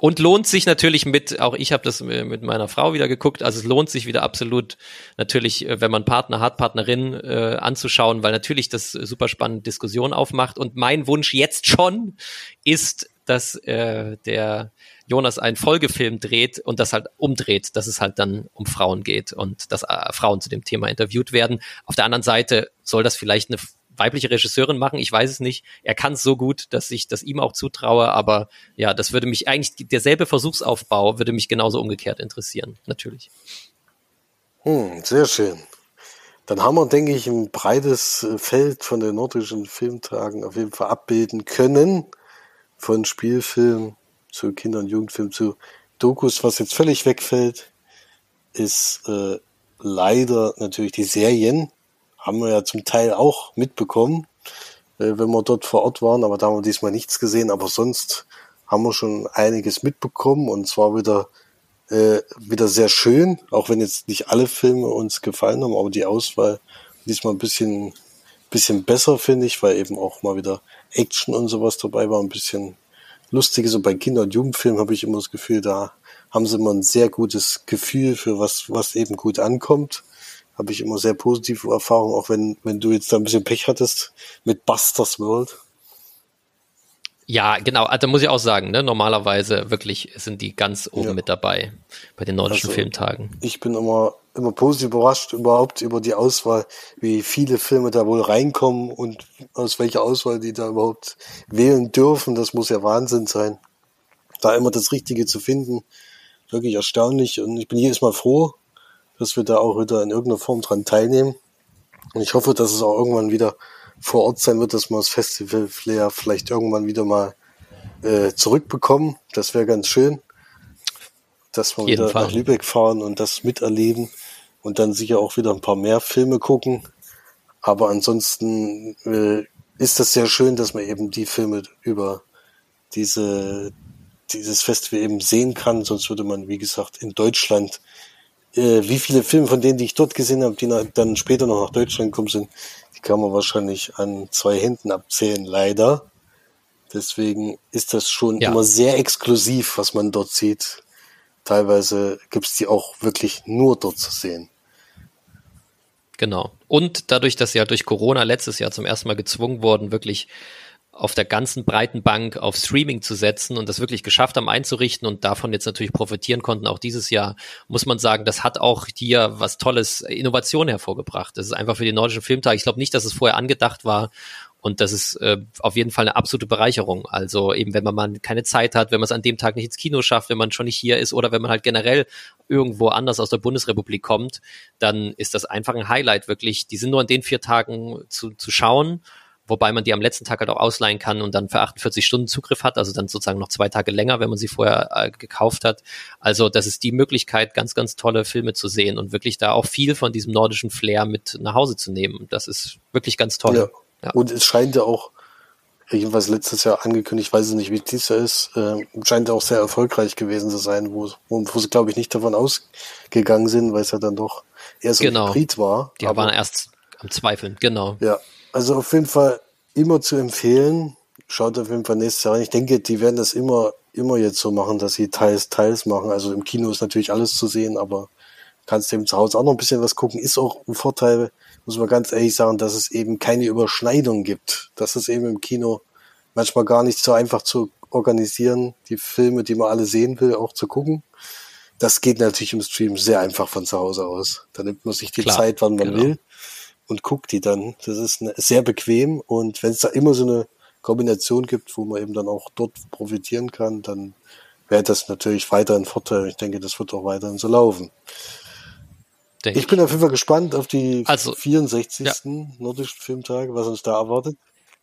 und lohnt sich natürlich mit, auch ich habe das mit meiner Frau wieder geguckt, also es lohnt sich wieder absolut natürlich, äh, wenn man Partner hat, Partnerin äh, anzuschauen, weil natürlich das super spannende Diskussion aufmacht. Und mein Wunsch jetzt schon ist, dass äh, der Jonas einen Folgefilm dreht und das halt umdreht, dass es halt dann um Frauen geht und dass äh, Frauen zu dem Thema interviewt werden. Auf der anderen Seite soll das vielleicht eine weibliche Regisseurin machen. Ich weiß es nicht. Er kann es so gut, dass ich das ihm auch zutraue. Aber ja, das würde mich eigentlich, derselbe Versuchsaufbau würde mich genauso umgekehrt interessieren. Natürlich. Hm, sehr schön. Dann haben wir, denke ich, ein breites äh, Feld von den nordischen Filmtagen auf jeden Fall abbilden können. Von Spielfilm zu Kinder- und Jugendfilm zu Dokus. Was jetzt völlig wegfällt, ist äh, leider natürlich die Serien haben wir ja zum Teil auch mitbekommen, äh, wenn wir dort vor Ort waren, aber da haben wir diesmal nichts gesehen, aber sonst haben wir schon einiges mitbekommen und zwar wieder äh, wieder sehr schön, auch wenn jetzt nicht alle Filme uns gefallen haben, aber die Auswahl diesmal ein bisschen bisschen besser finde ich, weil eben auch mal wieder Action und sowas dabei war, ein bisschen lustiges und bei Kinder- und Jugendfilmen habe ich immer das Gefühl, da haben sie immer ein sehr gutes Gefühl für was was eben gut ankommt habe ich immer sehr positive Erfahrungen, auch wenn, wenn du jetzt da ein bisschen Pech hattest mit Busters World. Ja, genau. Also muss ich auch sagen, ne, normalerweise wirklich sind die ganz oben ja. mit dabei bei den nordischen also, Filmtagen. Ich bin immer, immer positiv überrascht überhaupt über die Auswahl, wie viele Filme da wohl reinkommen und aus welcher Auswahl die da überhaupt wählen dürfen. Das muss ja Wahnsinn sein. Da immer das Richtige zu finden. Wirklich erstaunlich. Und ich bin jedes Mal froh, dass wir da auch wieder in irgendeiner Form dran teilnehmen. Und ich hoffe, dass es auch irgendwann wieder vor Ort sein wird, dass wir das Festival Flair vielleicht irgendwann wieder mal äh, zurückbekommen. Das wäre ganz schön, dass wir wieder Fall. nach Lübeck fahren und das miterleben und dann sicher auch wieder ein paar mehr Filme gucken. Aber ansonsten äh, ist das sehr schön, dass man eben die Filme über diese dieses Festival eben sehen kann. Sonst würde man, wie gesagt, in Deutschland äh, wie viele Filme von denen, die ich dort gesehen habe, die dann später noch nach Deutschland gekommen sind, die kann man wahrscheinlich an zwei Händen abzählen, leider. Deswegen ist das schon ja. immer sehr exklusiv, was man dort sieht. Teilweise gibt's die auch wirklich nur dort zu sehen. Genau. Und dadurch, dass sie halt durch Corona letztes Jahr zum ersten Mal gezwungen wurden, wirklich auf der ganzen breiten Bank auf Streaming zu setzen und das wirklich geschafft haben einzurichten und davon jetzt natürlich profitieren konnten, auch dieses Jahr, muss man sagen, das hat auch hier was Tolles, Innovation hervorgebracht. Das ist einfach für die nordischen Filmtage. Ich glaube nicht, dass es vorher angedacht war Und das ist äh, auf jeden Fall eine absolute Bereicherung. Also eben, wenn man mal keine Zeit hat, wenn man es an dem Tag nicht ins Kino schafft, wenn man schon nicht hier ist oder wenn man halt generell irgendwo anders aus der Bundesrepublik kommt, dann ist das einfach ein Highlight wirklich. Die sind nur an den vier Tagen zu, zu schauen wobei man die am letzten Tag halt auch ausleihen kann und dann für 48 Stunden Zugriff hat, also dann sozusagen noch zwei Tage länger, wenn man sie vorher äh, gekauft hat. Also das ist die Möglichkeit, ganz, ganz tolle Filme zu sehen und wirklich da auch viel von diesem nordischen Flair mit nach Hause zu nehmen. Das ist wirklich ganz toll. Ja. Ja. Und es scheint ja auch, jedenfalls letztes Jahr angekündigt, ich weiß nicht, wie dies Jahr ist, äh, scheint ja auch sehr erfolgreich gewesen zu sein, wo, wo, wo sie, glaube ich, nicht davon ausgegangen sind, weil es ja dann doch eher so genau. ein Hybrid war. Die waren erst am Zweifeln, genau. Ja, also auf jeden Fall immer zu empfehlen. Schaut auf jeden Fall nächstes Jahr rein. Ich denke, die werden das immer, immer jetzt so machen, dass sie teils, teils machen. Also im Kino ist natürlich alles zu sehen, aber kannst eben zu Hause auch noch ein bisschen was gucken. Ist auch ein Vorteil, muss man ganz ehrlich sagen, dass es eben keine Überschneidung gibt. Das ist eben im Kino manchmal gar nicht so einfach zu organisieren, die Filme, die man alle sehen will, auch zu gucken. Das geht natürlich im Stream sehr einfach von zu Hause aus. Da nimmt man sich die Klar, Zeit, wann man genau. will und guckt die dann. Das ist eine, sehr bequem und wenn es da immer so eine Kombination gibt, wo man eben dann auch dort profitieren kann, dann wäre das natürlich weiter ein Vorteil. Ich denke, das wird auch weiterhin so laufen. Denk ich bin auf jeden Fall gespannt auf die also, 64. Ja. nordischen Filmtage, was uns da erwartet.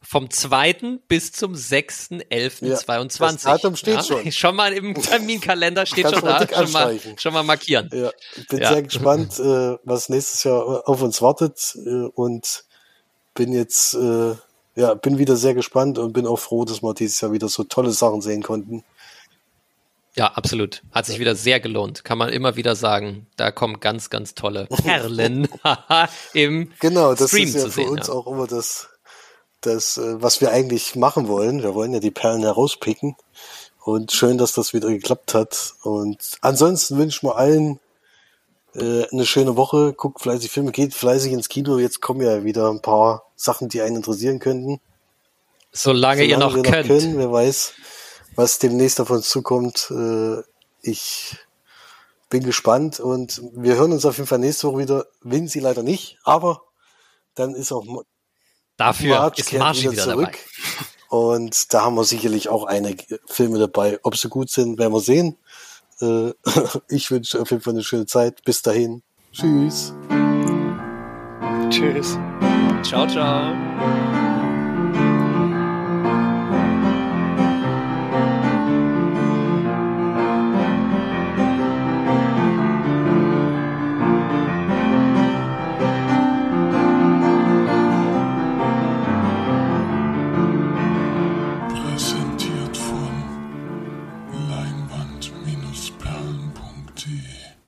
Vom 2. bis zum 6.11.22. Ja, das Datum steht ja, schon. [laughs] Schon mal im Terminkalender steht schon da. Schon mal, schon mal markieren. Ja, ich bin ja. sehr gespannt, äh, was nächstes Jahr auf uns wartet äh, und bin jetzt, äh, ja, bin wieder sehr gespannt und bin auch froh, dass wir dieses Jahr wieder so tolle Sachen sehen konnten. Ja, absolut. Hat sich wieder sehr gelohnt. Kann man immer wieder sagen. Da kommen ganz, ganz tolle Perlen [laughs] [laughs] im genau, das Stream ist ja für sehen, uns auch immer das, das, äh, was wir eigentlich machen wollen. Wir wollen ja die Perlen herauspicken. Und schön, dass das wieder geklappt hat. Und ansonsten wünschen wir allen äh, eine schöne Woche. Guckt fleißig Filme, geht fleißig ins Kino. Jetzt kommen ja wieder ein paar Sachen, die einen interessieren könnten. Solange, Solange ihr noch, noch könnt. Können, wer weiß was demnächst auf uns zukommt. Äh, ich bin gespannt und wir hören uns auf jeden Fall nächste Woche wieder. Wenn sie leider nicht, aber dann ist auch dafür March ist March wieder, wieder zurück. Dabei. Und da haben wir sicherlich auch einige Filme dabei. Ob sie gut sind, werden wir sehen. Äh, [laughs] ich wünsche auf jeden Fall eine schöne Zeit. Bis dahin. Tschüss. Tschüss. Ciao, ciao.